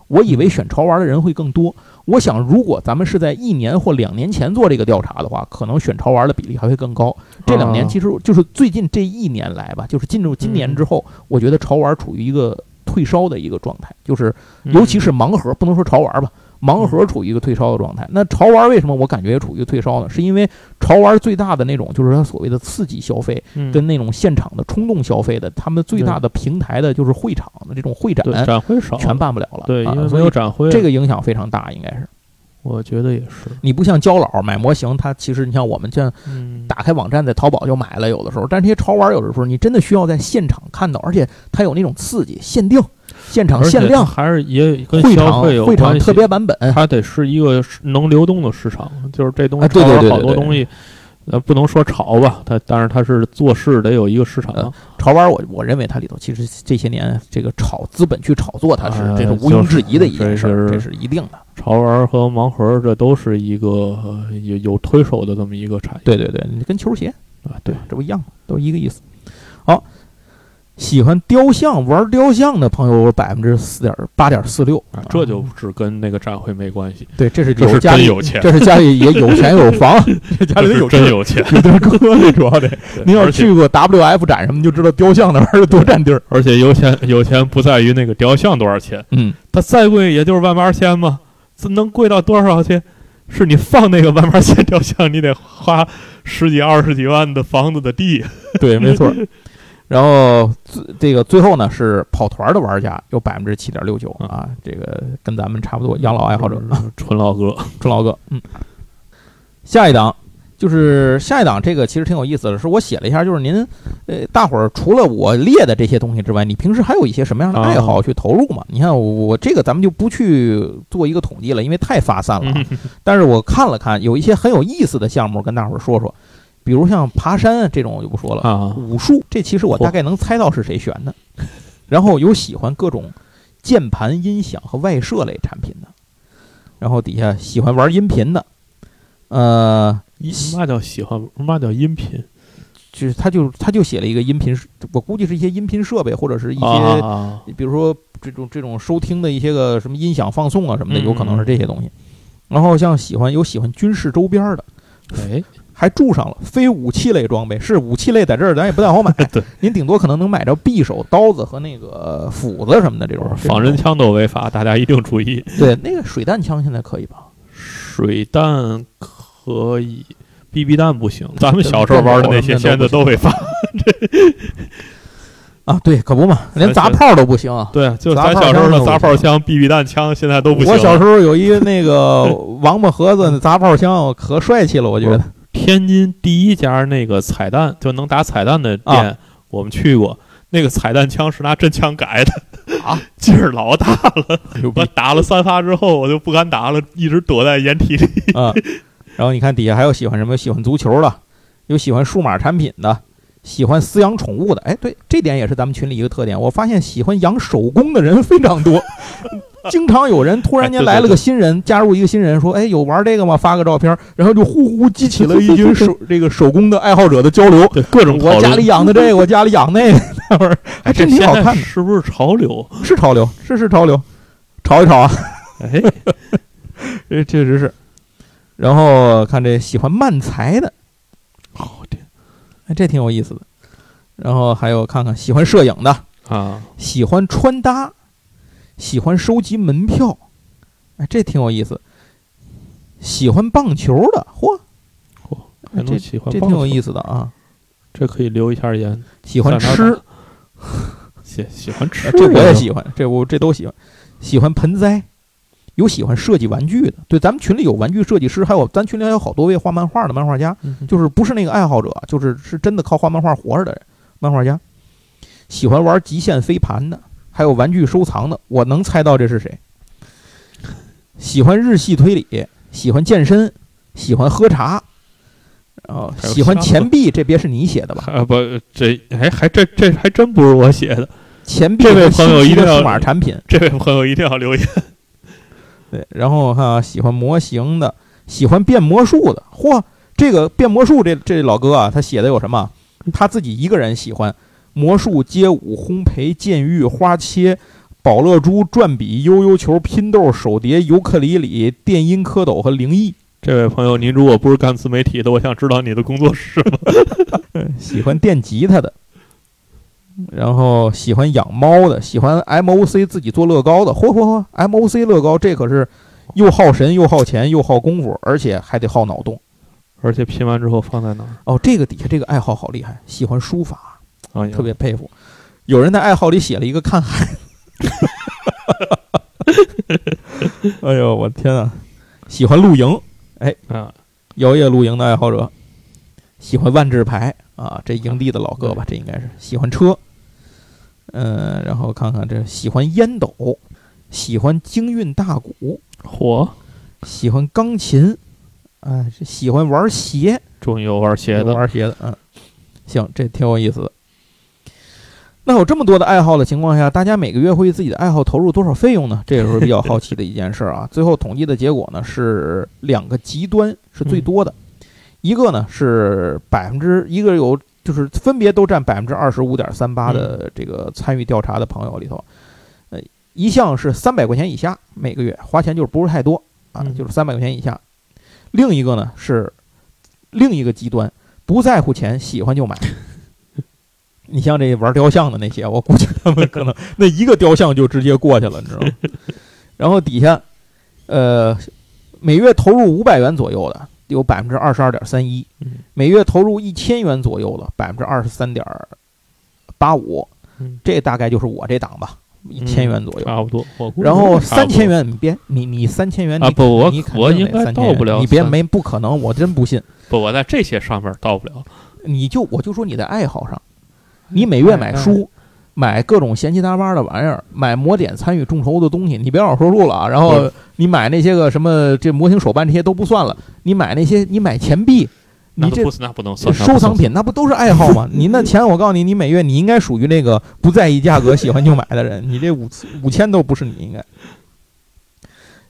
我以为选潮玩的人会更多。我想，如果咱们是在一年或两年前做这个调查的话，可能选潮玩的比例还会更高。这两年啊其实就是最近这一年来吧，就是进入今年之后，我觉得潮玩处于一个退烧的一个状态，就是尤其是盲盒，不能说潮玩吧，盲盒处于一个退烧的状态。那潮玩为什么我感觉也处于退烧呢？是因为潮玩最大的那种就是它所谓的刺激消费，嗯跟那种现场的冲动消费的，他们最大的平台的就是会场的这种会展展会少，全办不了了。对，啊因为所以没有展会，这个影响非常大，应该是。我觉得也是。你不像焦老买模型，他其实你像我们像嗯，打开网站在淘宝就买了，有的时候，但这些潮玩有的时候你真的需要在现场看到，而且它有那种刺激、限定、现场限量、还是也跟会场消费有会场特别版本。它得是一个能流动的市场，就是这东西啊对对炒了对对对好多东西，呃，不能说潮吧，它但是它是做事得有一个市场。呃潮玩我我认为它里头其实这些年这个炒资本去炒作它是呃这是毋庸置疑的一件事儿，就是这是一定的。潮玩和盲盒这都是一个呃有有推手的这么一个产业。对对对，你跟球鞋啊，对，这不一样吗？都一个意思。好，喜欢雕像玩雕像的朋友百分之四点八点四六啊，这就是跟那个展会没关系，对，这是家里有钱，这是家里也有钱有房，这家里有真有钱。有地儿搁这主要得。您要去过 WF 展什么，你就知道雕像那玩意儿多占地儿。而且有钱有钱不在于那个雕像多少钱，嗯，它再贵也就是万八千嘛，这能贵到多少钱？是你放那个万八千雕像，你得花十几二十几万的房子的地。对，没错。然后最这个最后呢是跑团的玩家有百分之七点六九啊，这个跟咱们差不多，养老爱好者，纯老哥，纯老哥。嗯，下一档就是下一档，这个其实挺有意思的，是我写了一下，就是您呃，大伙儿除了我列的这些东西之外，你平时还有一些什么样的爱好去投入嘛？你看我我这个咱们就不去做一个统计了，因为太发散了啊。但是我看了看，有一些很有意思的项目，跟大伙儿说说，比如像爬山这种我就不说了。啊，武术，这其实我大概能猜到是谁选的。然后有喜欢各种键盘、音响和外设类产品的，然后底下喜欢玩音频的，呃，音嘛叫喜欢，嘛叫音频就是他就他就写了一个音频，我估计是一些音频设备或者是一些，啊，比如说这种这种收听的一些个什么音响放送啊什么的，嗯有可能是这些东西。然后像喜欢有喜欢军事周边的，哎，还注上了非武器类装备，是武器类在这儿咱也不太好买 对，您顶多可能能买着匕首、刀子和那个斧子什么的这种。仿真枪都违法，大家一定注意。对，那个水弹枪现在可以吧？水弹可以，BB 弹不行。咱们小时候玩的那些现在都违法。啊，对，可不嘛，连砸炮都不行啊。对，就咱小时候的砸炮枪、BB 弹枪，现在都不行。我小时候有一个那个王八盒子砸炮枪，可帅气了，我觉得。天津第一家那个彩弹就能打彩弹的啊店，我们去过。那个彩弹枪是拿真枪改的啊，劲儿老大了。我打了三发之后，我就不敢打了，一直躲在掩体里。啊！然后你看底下还有喜欢什么？喜欢足球的，有喜欢数码产品的，喜欢饲养宠物的。哎，对，这点也是咱们群里一个特点。我发现喜欢养手工的人非常多，经常有人突然间来了个新人，加入一个新人，说：“哎，有玩这个吗？”发个照片，然后就呼呼激起了一群手这个手工的爱好者的交流。对，各种我家里养的这个，我家里养那个，那会儿还真挺好看的，是不是潮流？是潮流，是是潮流，炒一炒啊。哎，这确实是。然后看这喜欢慢才的，好的哎，这挺有意思的。然后还有看看喜欢摄影的，啊，喜欢穿搭，喜欢收集门票，哎，这挺有意思。喜欢棒球的，嚯，嚯，还这能喜欢这挺有意思的啊。这可以留一下言。喜欢吃，喜喜欢吃哎，这我也喜欢，这我这都喜欢。喜欢盆栽，有喜欢设计玩具的。对，咱们群里有玩具设计师，还有咱群里还有好多位画漫画的漫画家。嗯就是不是那个爱好者，就是是真的靠画漫画活着的人，漫画家。喜欢玩极限飞盘的，还有玩具收藏的，我能猜到这是谁。喜欢日系推理，喜欢健身，喜欢喝茶，然后喜欢钱币，这别是你写的吧？啊不，这还还这这还真不是我写的。钱币这位朋友一定要码产品，这位朋友一定要留言。对，然后我看啊，喜欢模型的，喜欢变魔术的，嚯，这个变魔术这这老哥啊，他写的有什么？他自己一个人喜欢魔术、街舞、烘焙、剑玉、花切、宝乐珠、转笔、悠悠球、拼豆、手碟、尤克里里、电音、蝌蚪和灵异。这位朋友，您如果不是干自媒体的，我想知道你的工作是什么？喜欢电吉他的，然后喜欢养猫的，喜欢 MOC 自己做乐高的，嚯嚯嚯！MOC 乐高这可是又耗神，又耗钱，又耗功夫，而且还得耗脑洞。而且拼完之后放在哪儿？哦，这个底下这个爱好好厉害，喜欢书法，啊，特别佩服。有人在爱好里写了一个看海。哎呦，我天啊！喜欢露营，哎啊，摇曳露营的爱好者，喜欢万智牌啊，这营地的老哥吧，这应该是喜欢车。嗯，然后看看这喜欢烟斗，喜欢京韵大鼓，嚯，喜欢钢琴，哎，这喜欢玩鞋，终于有玩鞋的，玩鞋的，嗯，行，这挺有意思的。那有这么多的爱好的情况下，大家每个月会为自己的爱好投入多少费用呢？这也是比较好奇的一件事儿啊。最后统计的结果呢是两个极端是最多的，一个呢是百分之一个有就是分别都占百分之二十五点三八的这个参与调查的朋友里头，呃，一项是三百块钱以下每个月花钱就是不是太多啊，嗯就是三百块钱以下；另一个呢是另一个极端，不在乎钱，喜欢就买。你像这玩雕像的那些，我估计他们可能 那一个雕像就直接过去了，你知道吗？然后底下，呃，每月投入五百元左右的有百分之二十二点三一，嗯每月投入一千元左右的百分之二十三点八五，嗯这大概就是我这档吧，一千元左右。差不多。然后三千元，你别你你三千元啊你不我我应该到不了你别没不可能，我真不信。不，我在这些上面到不了。你就我就说你的爱好上，你每月买书，买各种闲七杂八的玩意儿，买模点参与众筹的东西，你别让我说路了啊。然后你买那些个什么这模型手办这些都不算了，你买那些你买钱币，你这那不是那不能算收藏。品那不都是爱好吗？你那钱我告诉你，你每月你应该属于那个不在意价格、喜欢就买的人，你这五五千都不是你应该。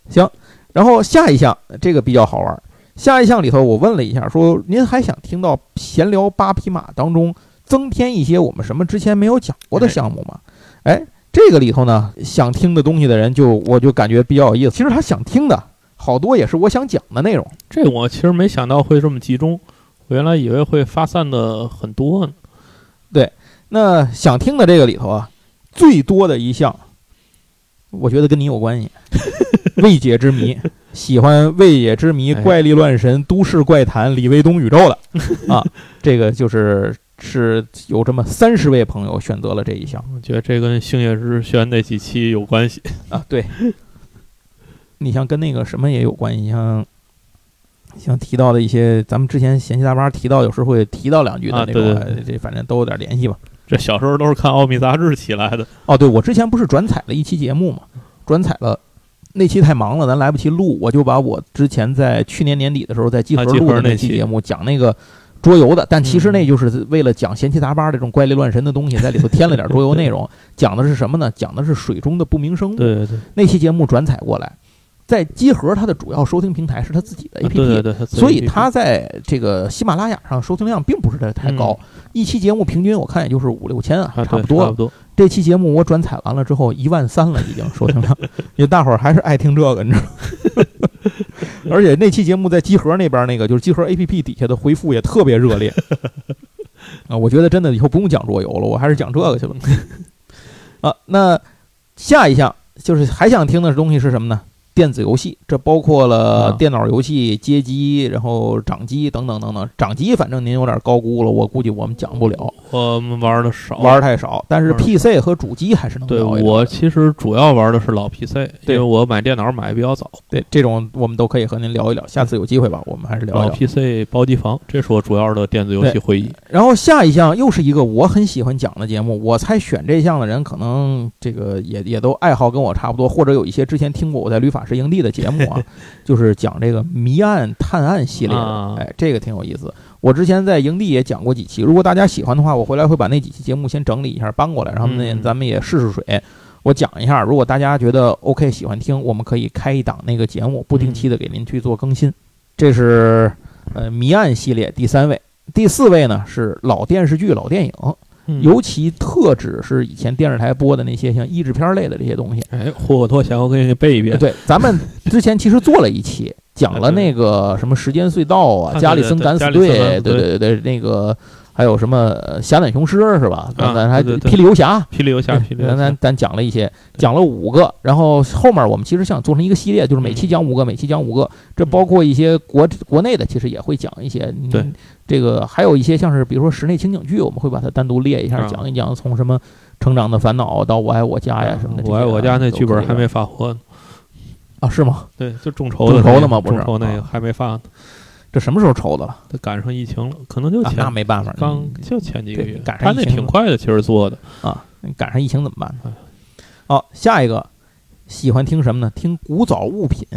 行，然后下一项这个比较好玩儿。下一项里头，我问了一下，说您还想听到闲聊八匹马当中增添一些我们什么之前没有讲过的项目吗？哎，这个里头呢，想听的东西的人就我就感觉比较有意思。其实他想听的好多也是我想讲的内容。这我其实没想到会这么集中，我原来以为会发散的很多呢。对那想听的这个里头啊，最多的一项，我觉得跟你有关系，未解之谜，喜欢未解之谜、哎怪力乱神、都市怪谈、李卫东宇宙的啊，这个就是是有这么三十位朋友选择了这一项我觉得这跟星野之轩那几期有关系。啊，对，你像跟那个什么也有关系，像。像提到的一些，咱们之前闲七杂八提到，有时候会提到两句的啊那种，对对哎这反正都有点联系吧。这小时候都是看奥秘杂志起来的。哦，对，我之前不是转采了一期节目嘛，转采了。那期太忙了，咱来不及录，我就把我之前在去年年底的时候在集合录的那期期节目讲那个桌游的，但其实嗯那就是为了讲闲七杂八这种怪力乱神的东西，在里头添了点桌游内容。讲的是什么呢？讲的是水中的不明生物。对对对，那期节目转采过来，在集合它的主要收听平台是它自己的啊 APP，、对对对，所以它在这个喜马拉雅上收听量并不是太太高，一期节目平均我看也就是五六千啊，啊差不多差不多。这期节目我转采完了之后，一万三了，已经收听量，因为大伙儿还是爱听这个，你知道吗？而且那期节目在集合那边那个就是集合 APP 底下的回复也特别热烈 啊！我觉得真的以后不用讲桌游了，我还是讲这个去了啊。那下一项就是还想听的东西是什么呢？电子游戏，这包括了啊电脑游戏、街机，然后掌机等等等等。掌机反正您有点高估了，我估计我们讲不了。我们玩的少，玩儿太少，但是 PC 和主机还是能对聊一聊的我其实主要玩的是老 PC，因对为我买电脑买的比较早。对这种我们都可以和您聊一聊，下次有机会吧，我们还是聊一老聊。PC 包机房，这是我主要的电子游戏会议。然后下一项又是一个我很喜欢讲的节目，我猜选这项的人可能这个也也都爱好跟我差不多，或者有一些之前听过我在旅法师营地的节目啊，就是讲这个谜案探案系列的，啊哎，这个挺有意思。我之前在营地也讲过几期，如果大家喜欢的话，我回来会把那几期节目先整理一下搬过来，然后呢嗯咱们也试试水。我讲一下，如果大家觉得 OK 喜欢听，我们可以开一档那个节目，不定期的给您去做更新。这是呃谜案系列第三位，第四位呢是老电视剧、老电影，嗯尤其特指是以前电视台播的那些像译制片类的这些东西。哎，霍霍托想我给你背一遍。对，咱们 之前其实做了一期，讲了那个什么时间隧道啊，啊加里森敢死队，对对对加里森敢死队对对对，那个还有什么呃侠胆雄狮是吧？啊咱还霹雳游侠，霹雳游侠，霹雳游侠，咱咱讲了一些，讲了五个，然后后面我们其实想做成一个系列，就是每期讲五个，每期讲五个，这包括一些国国内的，其实也会讲一些。嗯对，这个还有一些像是比如说室内情景剧，我们会把它单独列一下，啊讲一讲从什么成长的烦恼到我爱我家呀什么的。我爱我家那剧本还没发货呢。啊？是吗？对，就众筹的众筹的吗不是众筹那个啊还没发呢，这什么时候抽的了？都赶上疫情了，可能就那没办法，刚嗯就前几个月对，赶他那上疫情了挺快的，其实做的。啊，赶上疫情怎么办？好，下一个喜欢听什么呢？听古早物品。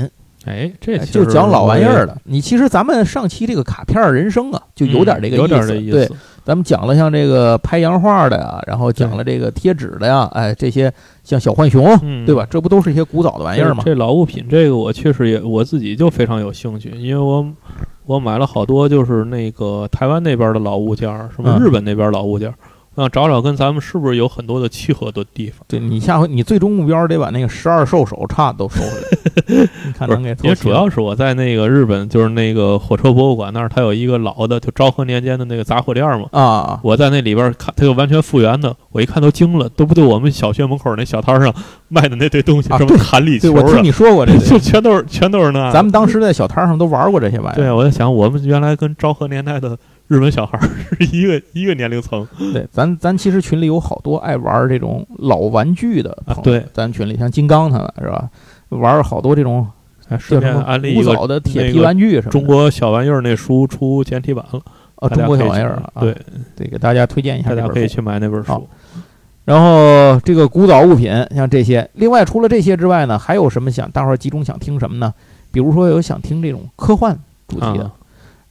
哎，这就讲老玩意儿的。你其实咱们上期这个卡片儿人生啊，就有点这个嗯有点意思。对这意思，咱们讲了像这个拍洋画的呀，然后讲了这个贴纸的呀，哎，这些像小浣熊，嗯，对吧？？这不都是一些古早的玩意儿吗？这这老物品，这个我确实也我自己就非常有兴趣，因为我我买了好多就是那个台湾那边的老物件儿，什么嗯。日本那边老物件儿，我想找找跟咱们是不是有很多的契合的地方。对你下回你最终目标得把那个十二兽首叉都收回来，你看不是能给，因为主要是我在那个日本，就是那个火车博物馆那儿，它有一个老的，就昭和年间的那个杂货店儿嘛。啊，我在那里边看，它就完全复原的，我一看都惊了，都不对我们小学门口那小摊上卖的那堆东西，什么弹力对球啊，我听你说过这 就，全都是全都是那。咱们当时在小摊上都玩过这些玩意儿对，儿。我在想，我们原来跟昭和年代的日本小孩儿是一个一个年龄层。对，咱咱其实群里有好多爱玩这种老玩具的朋友，啊对咱群里像金刚他们是吧？玩好多这种哎顺便安利一个早的铁皮玩具什么的。中国小玩意儿那书出简体版了，啊，中国小玩意儿啊，对，得给大家推荐一下大。家可以去买那本书。然后这个古早物品像这些，另外除了这些之外呢，还有什么想大伙儿集中想听什么呢？比如说有想听这种科幻主题的，啊，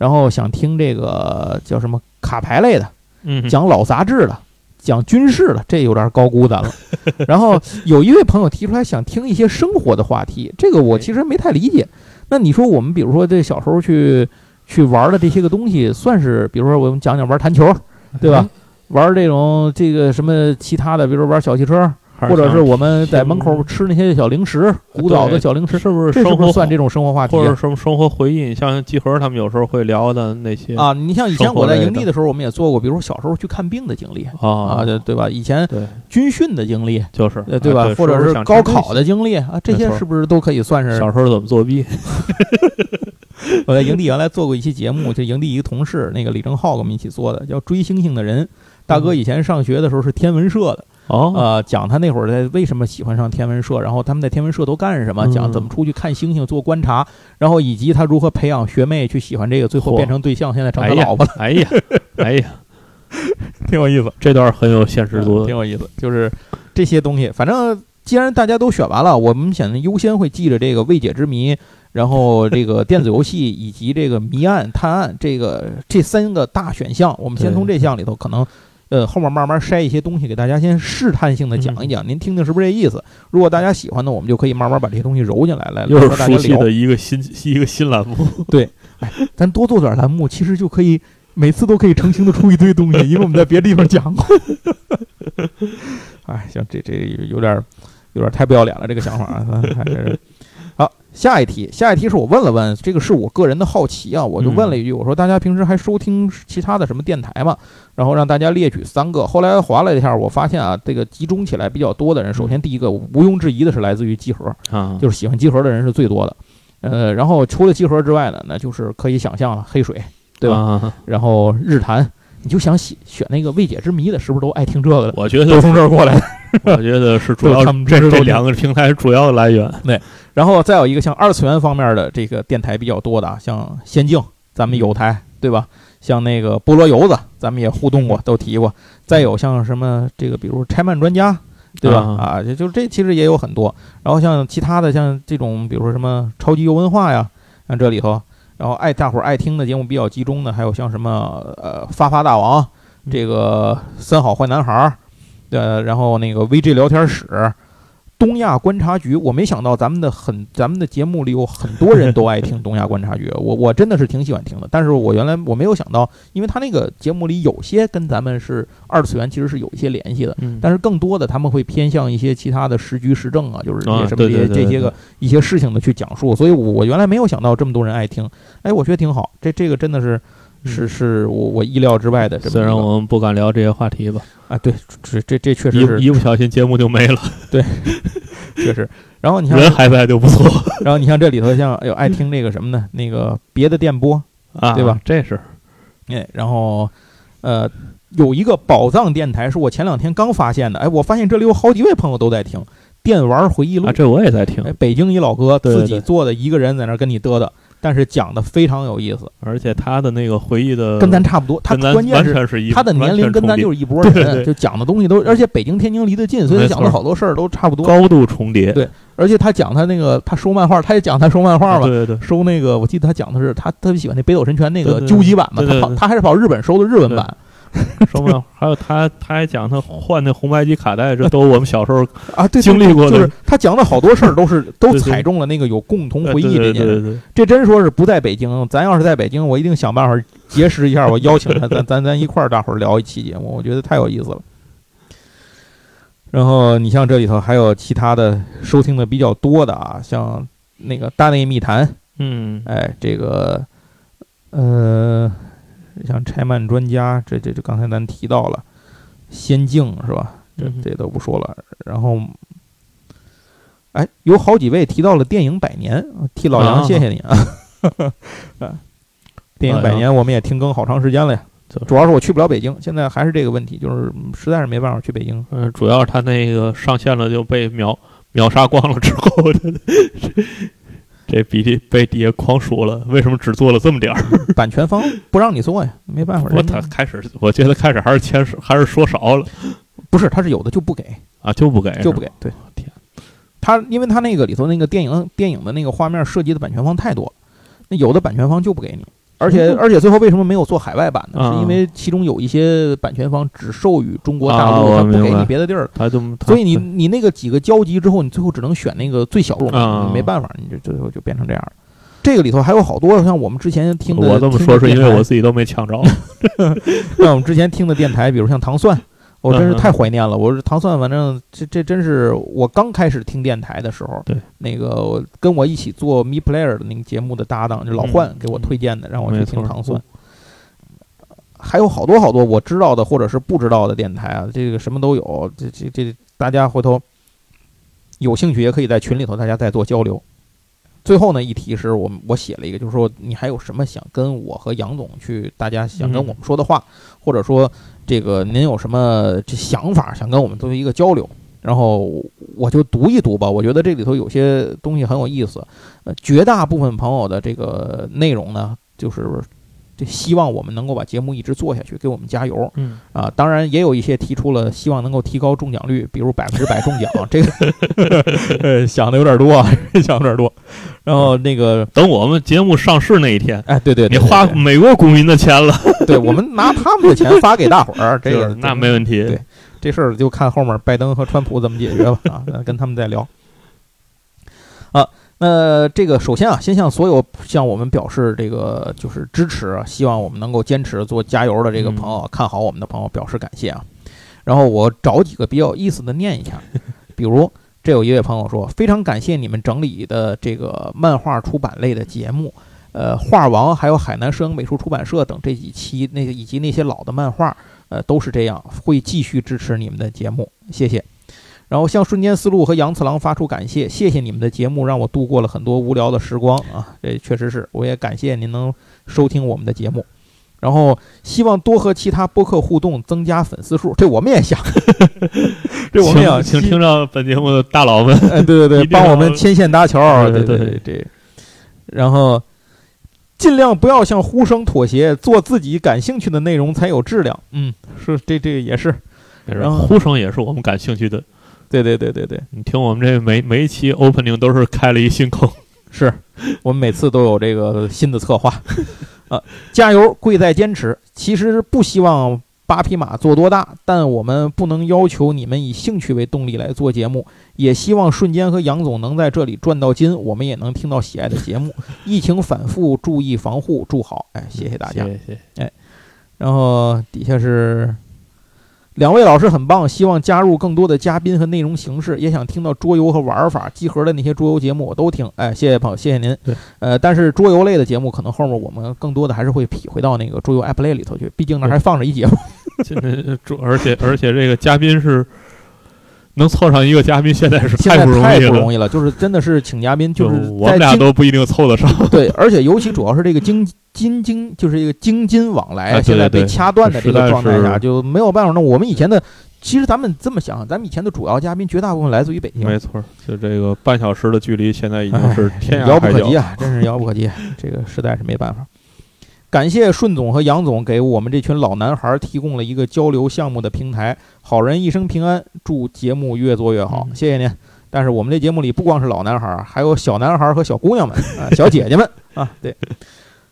然后想听这个叫什么卡牌类的，嗯，讲老杂志的，讲军事的，这有点高估咱了。然后有一位朋友提出来想听一些生活的话题，这个我其实没太理解。那你说我们比如说这小时候去去玩的这些个东西，算是比如说我们讲讲玩弹球，对吧？玩这种这个什么其他的，比如说玩小汽车，还或者是我们在门口吃那些小零食，古早的小零食，是不是这是生活不是算这种生活话题或者啊？什么生活回忆？像集合他们有时候会聊的那些啊，你像以前我在营地的时候，我们也做过，比如小时候去看病的经历啊，啊对对吧？以前，军训的经历，就是呃，对吧？啊或者是高考的经历啊，这些是不是都可以算是？小时候怎么作弊？我在营地原来做过一期节目，就营地一个同事，那个李正浩跟我们一起做的，叫《追星星的人》。大哥以前上学的时候是天文社的，哦，呃，讲他那会儿在为什么喜欢上天文社，然后他们在天文社都干什么，嗯讲怎么出去看星星做观察，然后以及他如何培养学妹去喜欢这个，最后变成对象，现在成他老婆了，哎呀，哎呀，挺有意思。这段很有现实度挺。有意思。就是这些东西，反正既然大家都选完了，我们现在优先会记着这个未解之谜，然后这个电子游戏以及这个谜案、探案这个这三个大选项。我们先从这项里头可能。呃，后面慢慢筛一些东西给大家，先试探性的讲一讲，您听听是不是这意思？如果大家喜欢呢，我们就可以慢慢把这些东西揉进来，来又和是熟悉大家聊。的一个新一个新栏目，对，哎咱多做点栏目，其实就可以每次都可以澄清的出一堆东西，因为我们在别的地方讲过。哎，行，这这有点有点太不要脸了，这个想法啊，咱还是好。下一题，下一题是我问了问，这个是我个人的好奇啊，我就问了一句，我说大家平时还收听其他的什么电台吗？然后让大家列举三个。后来划了一下，我发现啊，这个集中起来比较多的人，首先第一个毋庸置疑的是来自于集合，啊，就是喜欢集合的人是最多的。呃，然后除了集合之外呢，那就是可以想象了，黑水，对吧？吧？然后日坛，你就想选选那个未解之谜的，是不是都爱听这个的？我觉得都从这儿过来的。我觉得是主 要他们这这两个平台主要的来源。对然后再有一个像二次元方面的这个电台比较多的啊，像仙境，咱们有台对吧？像那个菠萝油子，咱们也互动过，都提过。再有像什么这个，比如拆漫专家，对吧？啊啊，就就这其实也有很多。然后像其他的，像这种，比如说什么超级游文化呀，像这里头，然后爱大伙儿爱听的节目比较集中的，还有像什么呃发发大王，这个三好坏男孩儿，呃，然后那个 VG 聊天室。东亚观察局，我没想到咱们的很咱们的节目里有很多人都爱听东亚观察局，我我真的是挺喜欢听的。但是我原来我没有想到，因为他那个节目里有些跟咱们是二次元其实是有一些联系的，嗯，但是更多的他们会偏向一些其他的时局时政啊，就是这啊些什么这些这些个一些事情的去讲述。所以我我原来没有想到这么多人爱听，哎，我觉得挺好，这这个真的是是是我我意料之外的。虽然我们不敢聊这些话题吧，啊，对，这这这确实是一一不小心节目就没了，对 确实。然后你像，人还在就不错 然后你像这里头像哎呦爱听那个什么呢？那个别的电波，啊，对吧？这是哎，然后呃有一个宝藏电台是我前两天刚发现的，哎，我发现这里有好几位朋友都在听《电玩回忆录啊，》，这我也在听哎，，北京一老哥自己做的一个人在那儿跟你嘚嘚，但是讲的非常有意思，而且他的那个回忆的跟咱差不多。他关键是是他的年龄跟咱就是是一拨对人，对。就讲的东西都，而且北京天津离得近，所以他讲的好多事儿都差不多。高度重叠，对而且他讲他那个他收漫画，他也讲他收漫画嘛，对对对，收那个我记得他讲的是他特别喜欢那北斗神拳那个究极版嘛，他跑他还是跑日本收的日文版 说嘛，还有他他还讲他换那红白机卡带，这都是我们小时候 啊，对，经历过的就是他讲的好多事儿都是都踩中了那个有共同回忆这件这真说是不在北京，咱要是在北京，我一定想办法结识一下，我邀请他，咱咱咱一块儿大伙儿聊一期节目，我觉得太有意思了。然后你像这里头还有其他的收听的比较多的啊，像那个大内密谈，嗯，哎，这个呃，像拆漫专家，这这这刚才咱提到了，仙境是吧？这嗯这都不说了。然后，哎，有好几位提到了电影百年，替老杨啊谢谢你啊！啊，电影百年我们也停更好长时间了呀。主要是我去不了北京，现在还是这个问题，就是嗯实在是没办法去北京。嗯，主要是他那个上线了就被秒秒杀光了之后，这这比例被底下狂说了，为什么只做了这么点儿？版权方不让你做呀，没办法。我他开始，我觉得开始还是签少，还是说少了不是，他是有的就不给。啊，就不给，就不给。对，天，他因为他那个里头那个电影电影的那个画面涉及的版权方太多了，那有的版权方就不给你，而且嗯而且最后为什么没有做海外版呢？啊是因为其中有一些版权方只授予中国大啊陆，他不给你别的地儿。他就所以你你那个几个交集之后，你最后只能选那个最小众没办法，你就最后就变成这样了。这个里头还有好多像我们之前听的，我这么说是因为我自己都没抢着。像我们之前听的电台，比如像糖蒜，我真是太怀念了。我是糖蒜，反正这这真是我刚开始听电台的时候，对那个跟我一起做 Me Player 的那个节目的搭档，就老换给我推荐的，让我去听糖蒜。还有好多好多我知道的或者是不知道的电台啊，这个什么都有。这这这，大家回头有兴趣也可以在群里头大家再做交流。最后呢，一提是我我写了一个，就是说你还有什么想跟我和杨总去，大家想跟我们说的话，或者说这个您有什么这想法想跟我们做一个交流，然后我就读一读吧。我觉得这里头有些东西很有意思，呃，绝大部分朋友的这个内容呢，就是这希望我们能够把节目一直做下去，给我们加油。嗯，啊，当然也有一些提出了希望能够提高中奖率，比如百分之百中奖，这个呃想的有点多啊，想有点多。然后那个，等我们节目上市那一天，哎，对对对，你花美国公民的钱了，对对我们拿他们的钱发给大伙儿，这个那没问题。对这事儿就看后面拜登和川普怎么解决吧啊，那跟他们再聊。啊，那这个首先啊，先向所有向我们表示这个就是支持啊，希望我们能够坚持做加油的这个朋友，看好我们的朋友表示感谢啊。然后我找几个比较有意思的念一下，比如这有一位朋友说，非常感谢你们整理的这个漫画出版类的节目。呃，画王还有海南摄影美术出版社等这几期那个以及那些老的漫画，呃，都是这样，会继续支持你们的节目，谢谢。然后向瞬间思路和杨次郎发出感谢，谢谢你们的节目，让我度过了很多无聊的时光啊！这确实是，我也感谢您能收听我们的节目。然后希望多和其他播客互动，增加粉丝数，这我们也想，这我们也想请请听着本节目的大佬们，哎，对对对，帮我们牵线搭桥，对对对对对。然后尽量不要向呼声妥协，做自己感兴趣的内容才有质量。嗯，是这这个也是，然后呼声也是我们感兴趣的。对对对对对，你听我们这每每一期 opening 都是开了一新坑，是我们每次都有这个新的策划。啊，加油，贵在坚持。其实不希望八匹马做多大，但我们不能要求你们以兴趣为动力来做节目。也希望瞬间和杨总能在这里赚到金，我们也能听到喜爱的节目。疫情反复，注意防护，祝好。哎，谢谢大家。谢谢。然后底下是两位老师很棒，希望加入更多的嘉宾和内容形式，也想听到桌游和玩法。集合的那些桌游节目我都听，哎，谢谢朋友，谢谢您。对，呃，但是桌游类的节目，可能后面我们更多的还是会匹回到那个桌游 App 类里头去，毕竟那还放着一节目。而且而且这个嘉宾是能凑上一个嘉宾，现在是现在不容太易了。不容易了，就是真的是请嘉宾，就是我们俩都不一定凑得上。对，而且尤其主要是这个京京京，就是这个京津往来，现在被掐断的这个状态下，就没有办法。那我们以前的，其实咱们这么想，咱们以前的主要嘉宾绝大部分来自于北京，没错，就这个半小时的距离，现在已经哎是天涯遥不。可及啊，真是遥不可及。这个实在是没办法。感谢顺总和杨总给我们这群老男孩提供了一个交流项目的平台。好人一生平安，祝节目越做越好，嗯谢谢您。但是我们这节目里不光是老男孩，还有小男孩和小姑娘们啊，小姐姐们啊，对，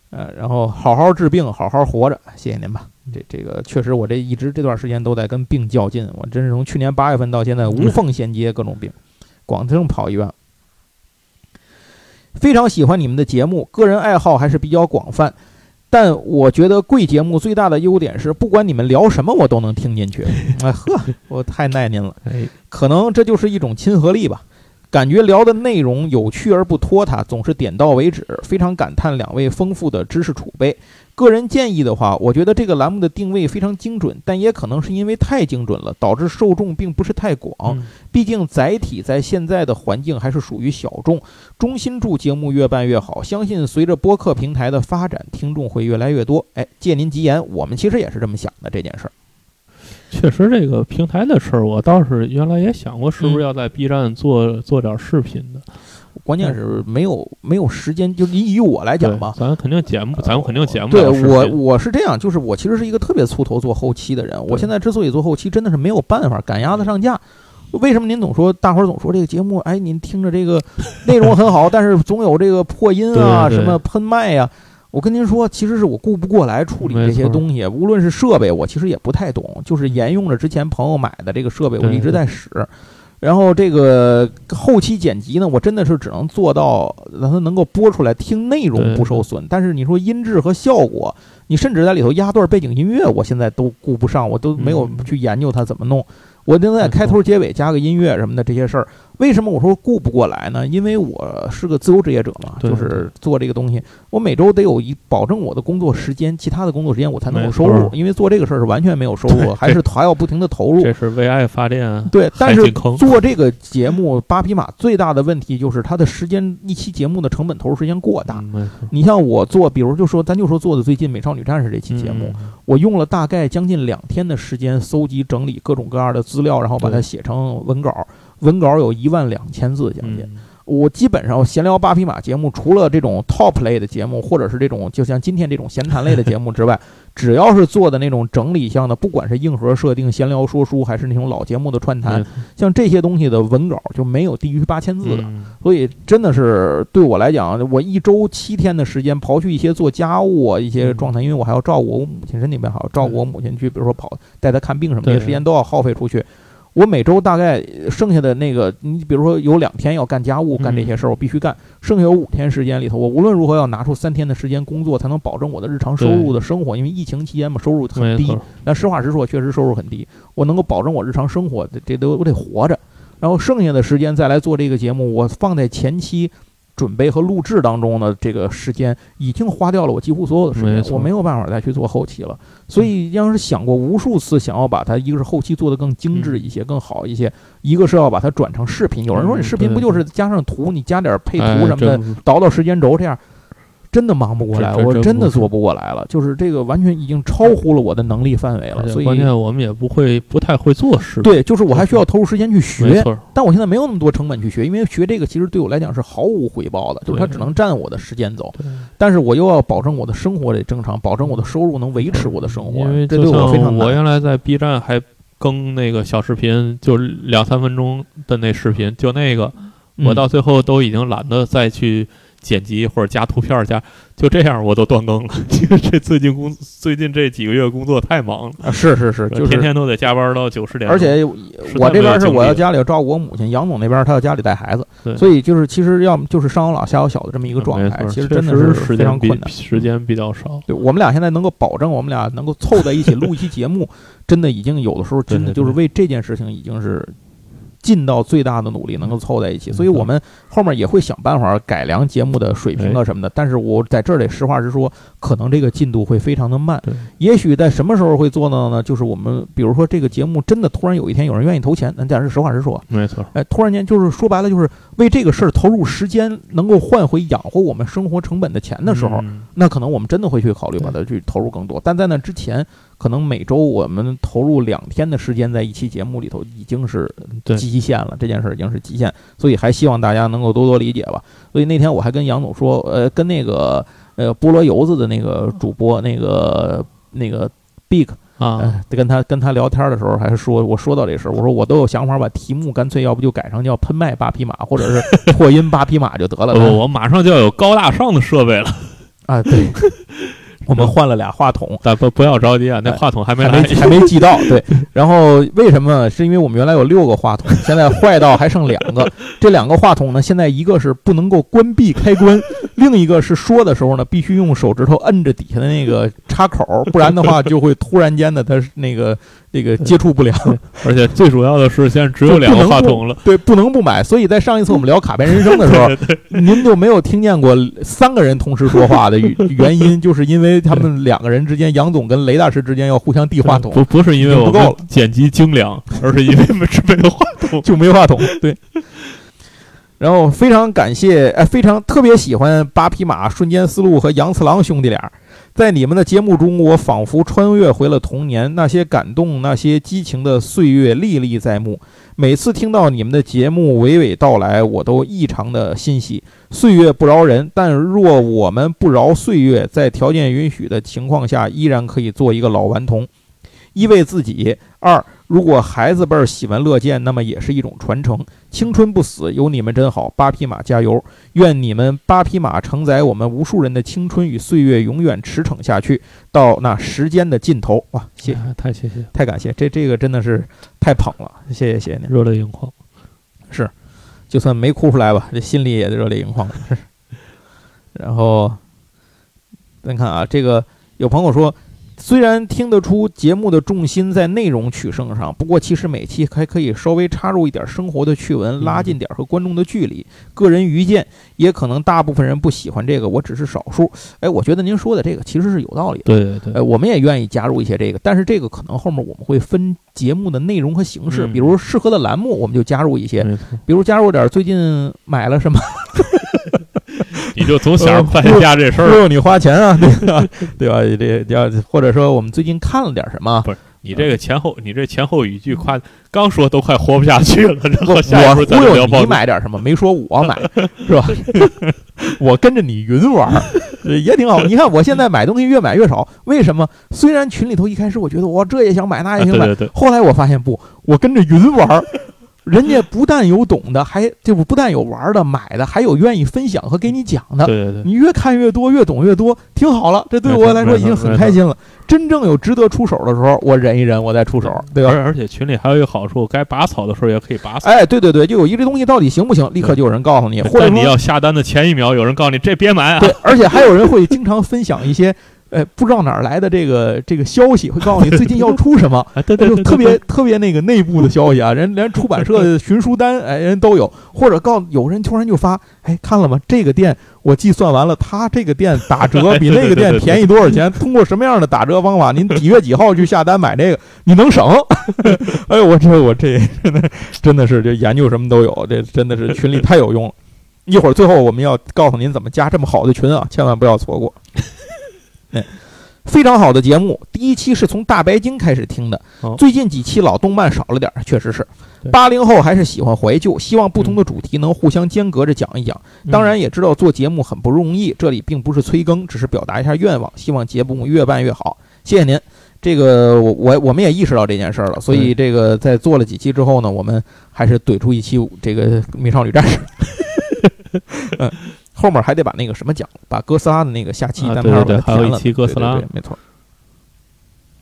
呃，然后好好治病，好好活着，谢谢您吧。这这个确实，我这一直这段时间都在跟病较劲，我真是从去年八月份到现在无缝衔接各种病，光这么跑医院。非常喜欢你们的节目，个人爱好还是比较广泛，但我觉得贵节目最大的优点是，不管你们聊什么，我都能听进去。哎呵，我太耐您了。哎，可能这就是一种亲和力吧。感觉聊的内容有趣而不拖沓，总是点到为止，非常感叹两位丰富的知识储备。个人建议的话，我觉得这个栏目的定位非常精准，但也可能是因为太精准了，导致受众并不是太广。嗯毕竟载体在现在的环境还是属于小众。衷心祝节目越办越好，相信随着播客平台的发展，听众会越来越多。哎，借您吉言，我们其实也是这么想的这件事儿。确实，这个平台的事儿，我倒是原来也想过，是不是要在 B 站做做点视频的。关键是没有没有时间，就以以我来讲吧，咱肯定节目，咱们肯定剪不对。我我是这样，就是我其实是一个特别粗头做后期的人。我现在之所以做后期，真的是没有办法赶鸭子上架。为什么您总说大伙儿总说这个节目，哎，您听着这个内容很好，但是总有这个破音啊，什么喷麦呀、我跟您说，其实是我顾不过来处理这些东西，无论是设备，我其实也不太懂，就是沿用着之前朋友买的这个设备，我一直在使。然后这个后期剪辑呢，我真的是只能做到让它能够播出来，听内容不受损。但是你说音质和效果，你甚至在里头压段背景音乐，我现在都顾不上，我都没有嗯去研究它怎么弄。我正在开头结尾加个音乐什么的这些事儿，为什么我说顾不过来呢？因为我是个自由职业者嘛，就是做这个东西，我每周得有一保证我的工作时间，其他的工作时间我才能有收入。因为做这个事儿是完全没有收入，还是还要不停的投入。这是为爱发电，对，但是做这个节目八匹马最大的问题就是它的时间，一期节目的成本投入时间过大。嗯你像我做，比如就说咱就说做的最近《美少女战士》这期节目，嗯我用了大概将近两天的时间搜集整理各种各样的资料，然后把它写成文稿。文稿有一万两千字将近。嗯我基本上闲聊八匹马节目，除了这种 top 类的节目，或者是这种就像今天这种闲谈类的节目之外，只要是做的那种整理项的，不管是硬核设定、闲聊说书，还是那种老节目的串谈像这些东西的文稿就没有低于八千字的。嗯所以真的是对我来讲，我一周七天的时间，刨去一些做家务啊一些状态，因为我还要照顾我母亲身体不好，照顾我母亲去，比如说跑带她看病什么的，这些时间都要耗费出去。我每周大概剩下的那个，你比如说有两天要干家务，干这些事儿，我必须干。剩下有五天时间里头，我无论如何要拿出三天的时间工作，才能保证我的日常收入的生活。因为疫情期间嘛，收入很低但实话实说，确实收入很低。我能够保证我日常生活，这这都我得活着。然后剩下的时间再来做这个节目，我放在前期准备和录制当中的这个时间，已经花掉了我几乎所有的时间，没我没有办法再去做后期了。所以，要是想过无数次想要把它，一个是后期做得更精致一些、更好一些，一个是要把它转成视频。有人说你视频嗯不就是加上图，你加点配图哎什么的，倒倒时间轴这样，真的忙不过来，我真的做不过来了。就是这个完全已经超乎了我的能力范围了，所以关键我们也不会，不太会做视频。对，就是我还需要投入时间去学，但我现在没有那么多成本去学，因为学这个其实对我来讲是毫无回报的，就是它只能占我的时间走，但是我又要保证我的生活得正常，保证我的收入能维持我的生活因为，这对我非常像我。原来在 B 站还更那个小视频，就两三分钟的那视频，就那个，我嗯到最后都已经懒得再去剪辑或者加图片儿加，就这样我都断更了。因为这最近工最近这几个月工作太忙了，啊是是是，就是天天都得加班到九十点。而且我这边是我要家里要照顾我母亲，杨总那边他要家里带孩子，所以就是其实要么就是上有老下有小的这么一个状态，其实真的是非常困难。时间比较少。对我们俩现在能够保证我们俩能够凑在一起录一期节目，真的已经有的时候真的就是为这件事情已经是尽到最大的努力能够凑在一起，所以我们后面也会想办法改良节目的水平啊什么的。但是我在这儿得实话实说，可能这个进度会非常的慢对。也许在什么时候会做到呢？就是我们比如说这个节目真的突然有一天有人愿意投钱，那咱是实话实说，没错，哎，突然间就是说白了就是为这个事儿投入时间，能够换回养活我们生活成本的钱的时候，嗯那可能我们真的会去考虑把它去投入更多。但在那之前，可能每周我们投入两天的时间在一期节目里头，已经是极限了。这件事儿已经是极限，所以还希望大家能够多多理解吧。所以那天我还跟杨总说，呃，跟那个呃菠萝油子的那个主播那个那个 Big 啊，呃，跟他跟他聊天的时候，还是说我说到这事儿，我说我都有想法把题目干脆要不就改成叫喷麦八匹马，或者是破音八匹马就得了。不，我马上就要有高大上的设备了，啊，对，我们换了俩话筒，但不不要着急啊，那话筒还没来还没，还没寄到。对，然后为什么？是因为我们原来有六个话筒，现在坏到还剩两个。这两个话筒呢，现在一个是不能够关闭开关，另一个是说的时候呢，必须用手指头摁着底下的那个插口，不然的话就会突然间的它那个那个接触不良。而且最主要的是现在只有两个话筒了，对，不能不买。所以在上一次我们聊卡片人生的时候，您就没有听见过三个人同时说话的原原因，就是因为他们两个人之间，杨总跟雷大师之间要互相递话筒，不不是因为我不够了剪辑精良，而是因为没没有话筒。就没话筒。对。然后非常感谢，哎，非常特别喜欢八匹马、瞬间思路和杨次郎兄弟俩。在你们的节目中，我仿佛穿越回了童年，那些感动、那些激情的岁月历历在目。每次听到你们的节目娓娓道来，我都异常的欣喜。岁月不饶人，但若我们不饶岁月，在条件允许的情况下，依然可以做一个老顽童。一为自己，二如果孩子辈儿喜闻乐见，那么也是一种传承。青春不死，有你们真好，八匹马加油！愿你们八匹马承载我们无数人的青春与岁月，永远驰骋下去，到那时间的尽头。哇，谢啊太谢谢，太感谢，这这个真的是太捧了，谢谢谢谢您。热泪盈眶。是，就算没哭出来吧，这心里也热泪盈眶。是。然后，咱看啊，这个有朋友说，虽然听得出节目的重心在内容取胜上，不过其实每期还可以稍微插入一点生活的趣闻，拉近点和观众的距离。个人愚见，也可能大部分人不喜欢这个，我只是少数。哎，我觉得您说的这个其实是有道理的。对对对，哎，我们也愿意加入一些这个，但是这个可能后面我们会分节目的内容和形式，嗯比如适合的栏目，我们就加入一些，比如加入点最近买了什么，你就总想着快点加这事儿。忽悠你花钱啊，对吧？对吧？这要或者说我们最近看了点什么，不是你这个前后，你这前后语句夸，刚说都快活不下去了，然我后下一步我忽悠你。买点什么，没说我买，是吧？我跟着你云玩也挺好。你看我现在买东西越买越少，为什么？虽然群里头一开始我觉得我这也想买，那也想买，后来我发现不，我跟着云玩儿，人家不但有懂的，还这不不但有玩的、买的，还有愿意分享和给你讲的。对对对，你越看越多，越懂越多，挺好了。这对我来说已经很开心了。真正有值得出手的时候，我忍一忍，我再出手，对吧？而而且群里还有一个好处，该拔草的时候也可以拔草。哎，对对对，就有一这东西到底行不行，立刻就有人告诉你，或者但你要下单的前一秒，有人告诉你这别买啊。对，而且还有人会经常分享一些。呃，不知道哪儿来的这个这个消息，会告诉你最近要出什么，啊，对对就，特别特别那个内部的消息啊，人连出版社的寻书单，哎，人都有，或者告有人突然就发，哎，看了吗？这个店我计算完了，他这个店打折比那个店便宜多少钱？通过什么样的打折方法？您几月几号去下单买这个，你能省？哎呦，我这我这真的真的是这研究什么都有，这真的是群里太有用了。一会儿最后我们要告诉您怎么加这么好的群啊，千万不要错过。哎，非常好的节目，第一期是从大白鲸开始听的哦，最近几期老动漫少了点儿，确实是。对八零后还是喜欢怀旧，希望不同的主题能互相间隔着讲一讲。嗯当然也知道做节目很不容易，这里并不是催更，只是表达一下愿望，希望节目越办越好。谢谢您。这个我我我们也意识到这件事儿了，所以这个在做了几期之后呢，我们还是怼出一期这个《美少女战士》嗯，后面还得把那个什么讲，把哥斯拉的那个下期啊单片儿对对对还有一期哥斯拉对对对没错。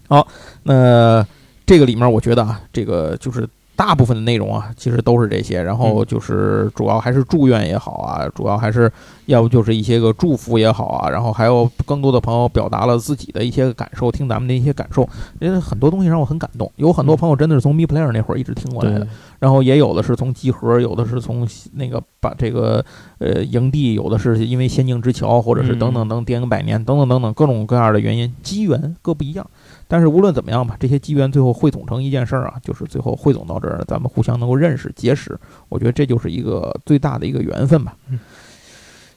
好，那这个里面我觉得啊，这个就是大部分的内容啊，其实都是这些。然后就是主要还是祝愿也好啊，主要还是要不就是一些个祝福也好啊。然后还有更多的朋友表达了自己的一些感受，听咱们的一些感受，因为很多东西让我很感动。有很多朋友真的是从 Me Player 那会儿一直听过来的。然后也有的是从集合，有的是从那个把这个呃营地，有的是因为仙境之桥，或者是等等等电影百年等等等等各种各样的原因，机缘各不一样。但是无论怎么样吧，这些机缘最后汇总成一件事儿啊，就是最后汇总到这儿，咱们互相能够认识结识，我觉得这就是一个最大的一个缘分吧。嗯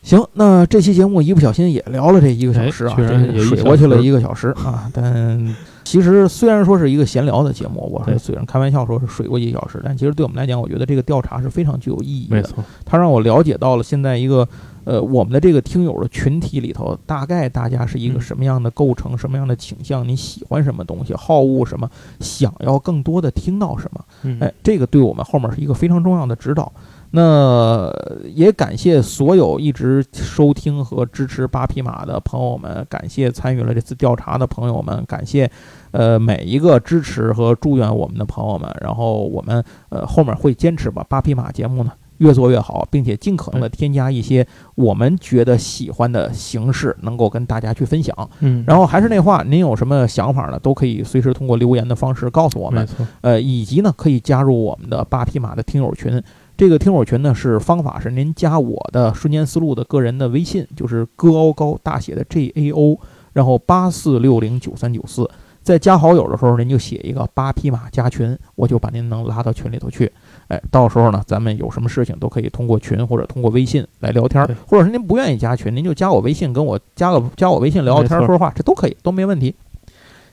行，那这期节目一不小心也聊了这一个小时啊，水过去了一个小时啊。但其实虽然说是一个闲聊的节目，我是虽然开玩笑说是水过一个小时，但其实对我们来讲，我觉得这个调查是非常具有意义的。没错，它让我了解到了现在一个呃我们的这个听友的群体里头，大概大家是一个嗯什么样的构成，什么样的倾向，你喜欢什么东西，好恶什么，想要更多的听到什么。嗯，哎，这个对我们后面是一个非常重要的指导。那也感谢所有一直收听和支持八匹马的朋友们，感谢参与了这次调查的朋友们，感谢呃每一个支持和祝愿我们的朋友们。然后我们呃后面会坚持把八匹马节目呢越做越好，并且尽可能的添加一些我们觉得喜欢的形式，能够跟大家去分享。嗯，然后还是那话，您有什么想法呢，都可以随时通过留言的方式告诉我们没。错，呃，以及呢，可以加入我们的八匹马的听友群。这个听友群呢，是方法是您加我的瞬间思路的个人的微信，就是戈高高大写的 G A O，然后八四六零九三九四。在加好友的时候，您就写一个八匹马加群，我就把您能拉到群里头去。哎，到时候呢，咱们有什么事情都可以通过群或者通过微信来聊天儿，或者是您不愿意加群，您就加我微信，跟我加个加我微信聊聊天儿说说话，这都可以，都没问题。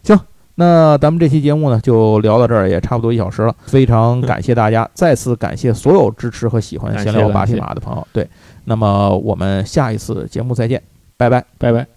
行，那咱们这期节目呢，就聊到这儿，也差不多一小时了。非常感谢大家，再次感谢所有支持和喜欢闲聊八匹马的朋友。对，那么我们下一次节目再见，拜拜。拜拜。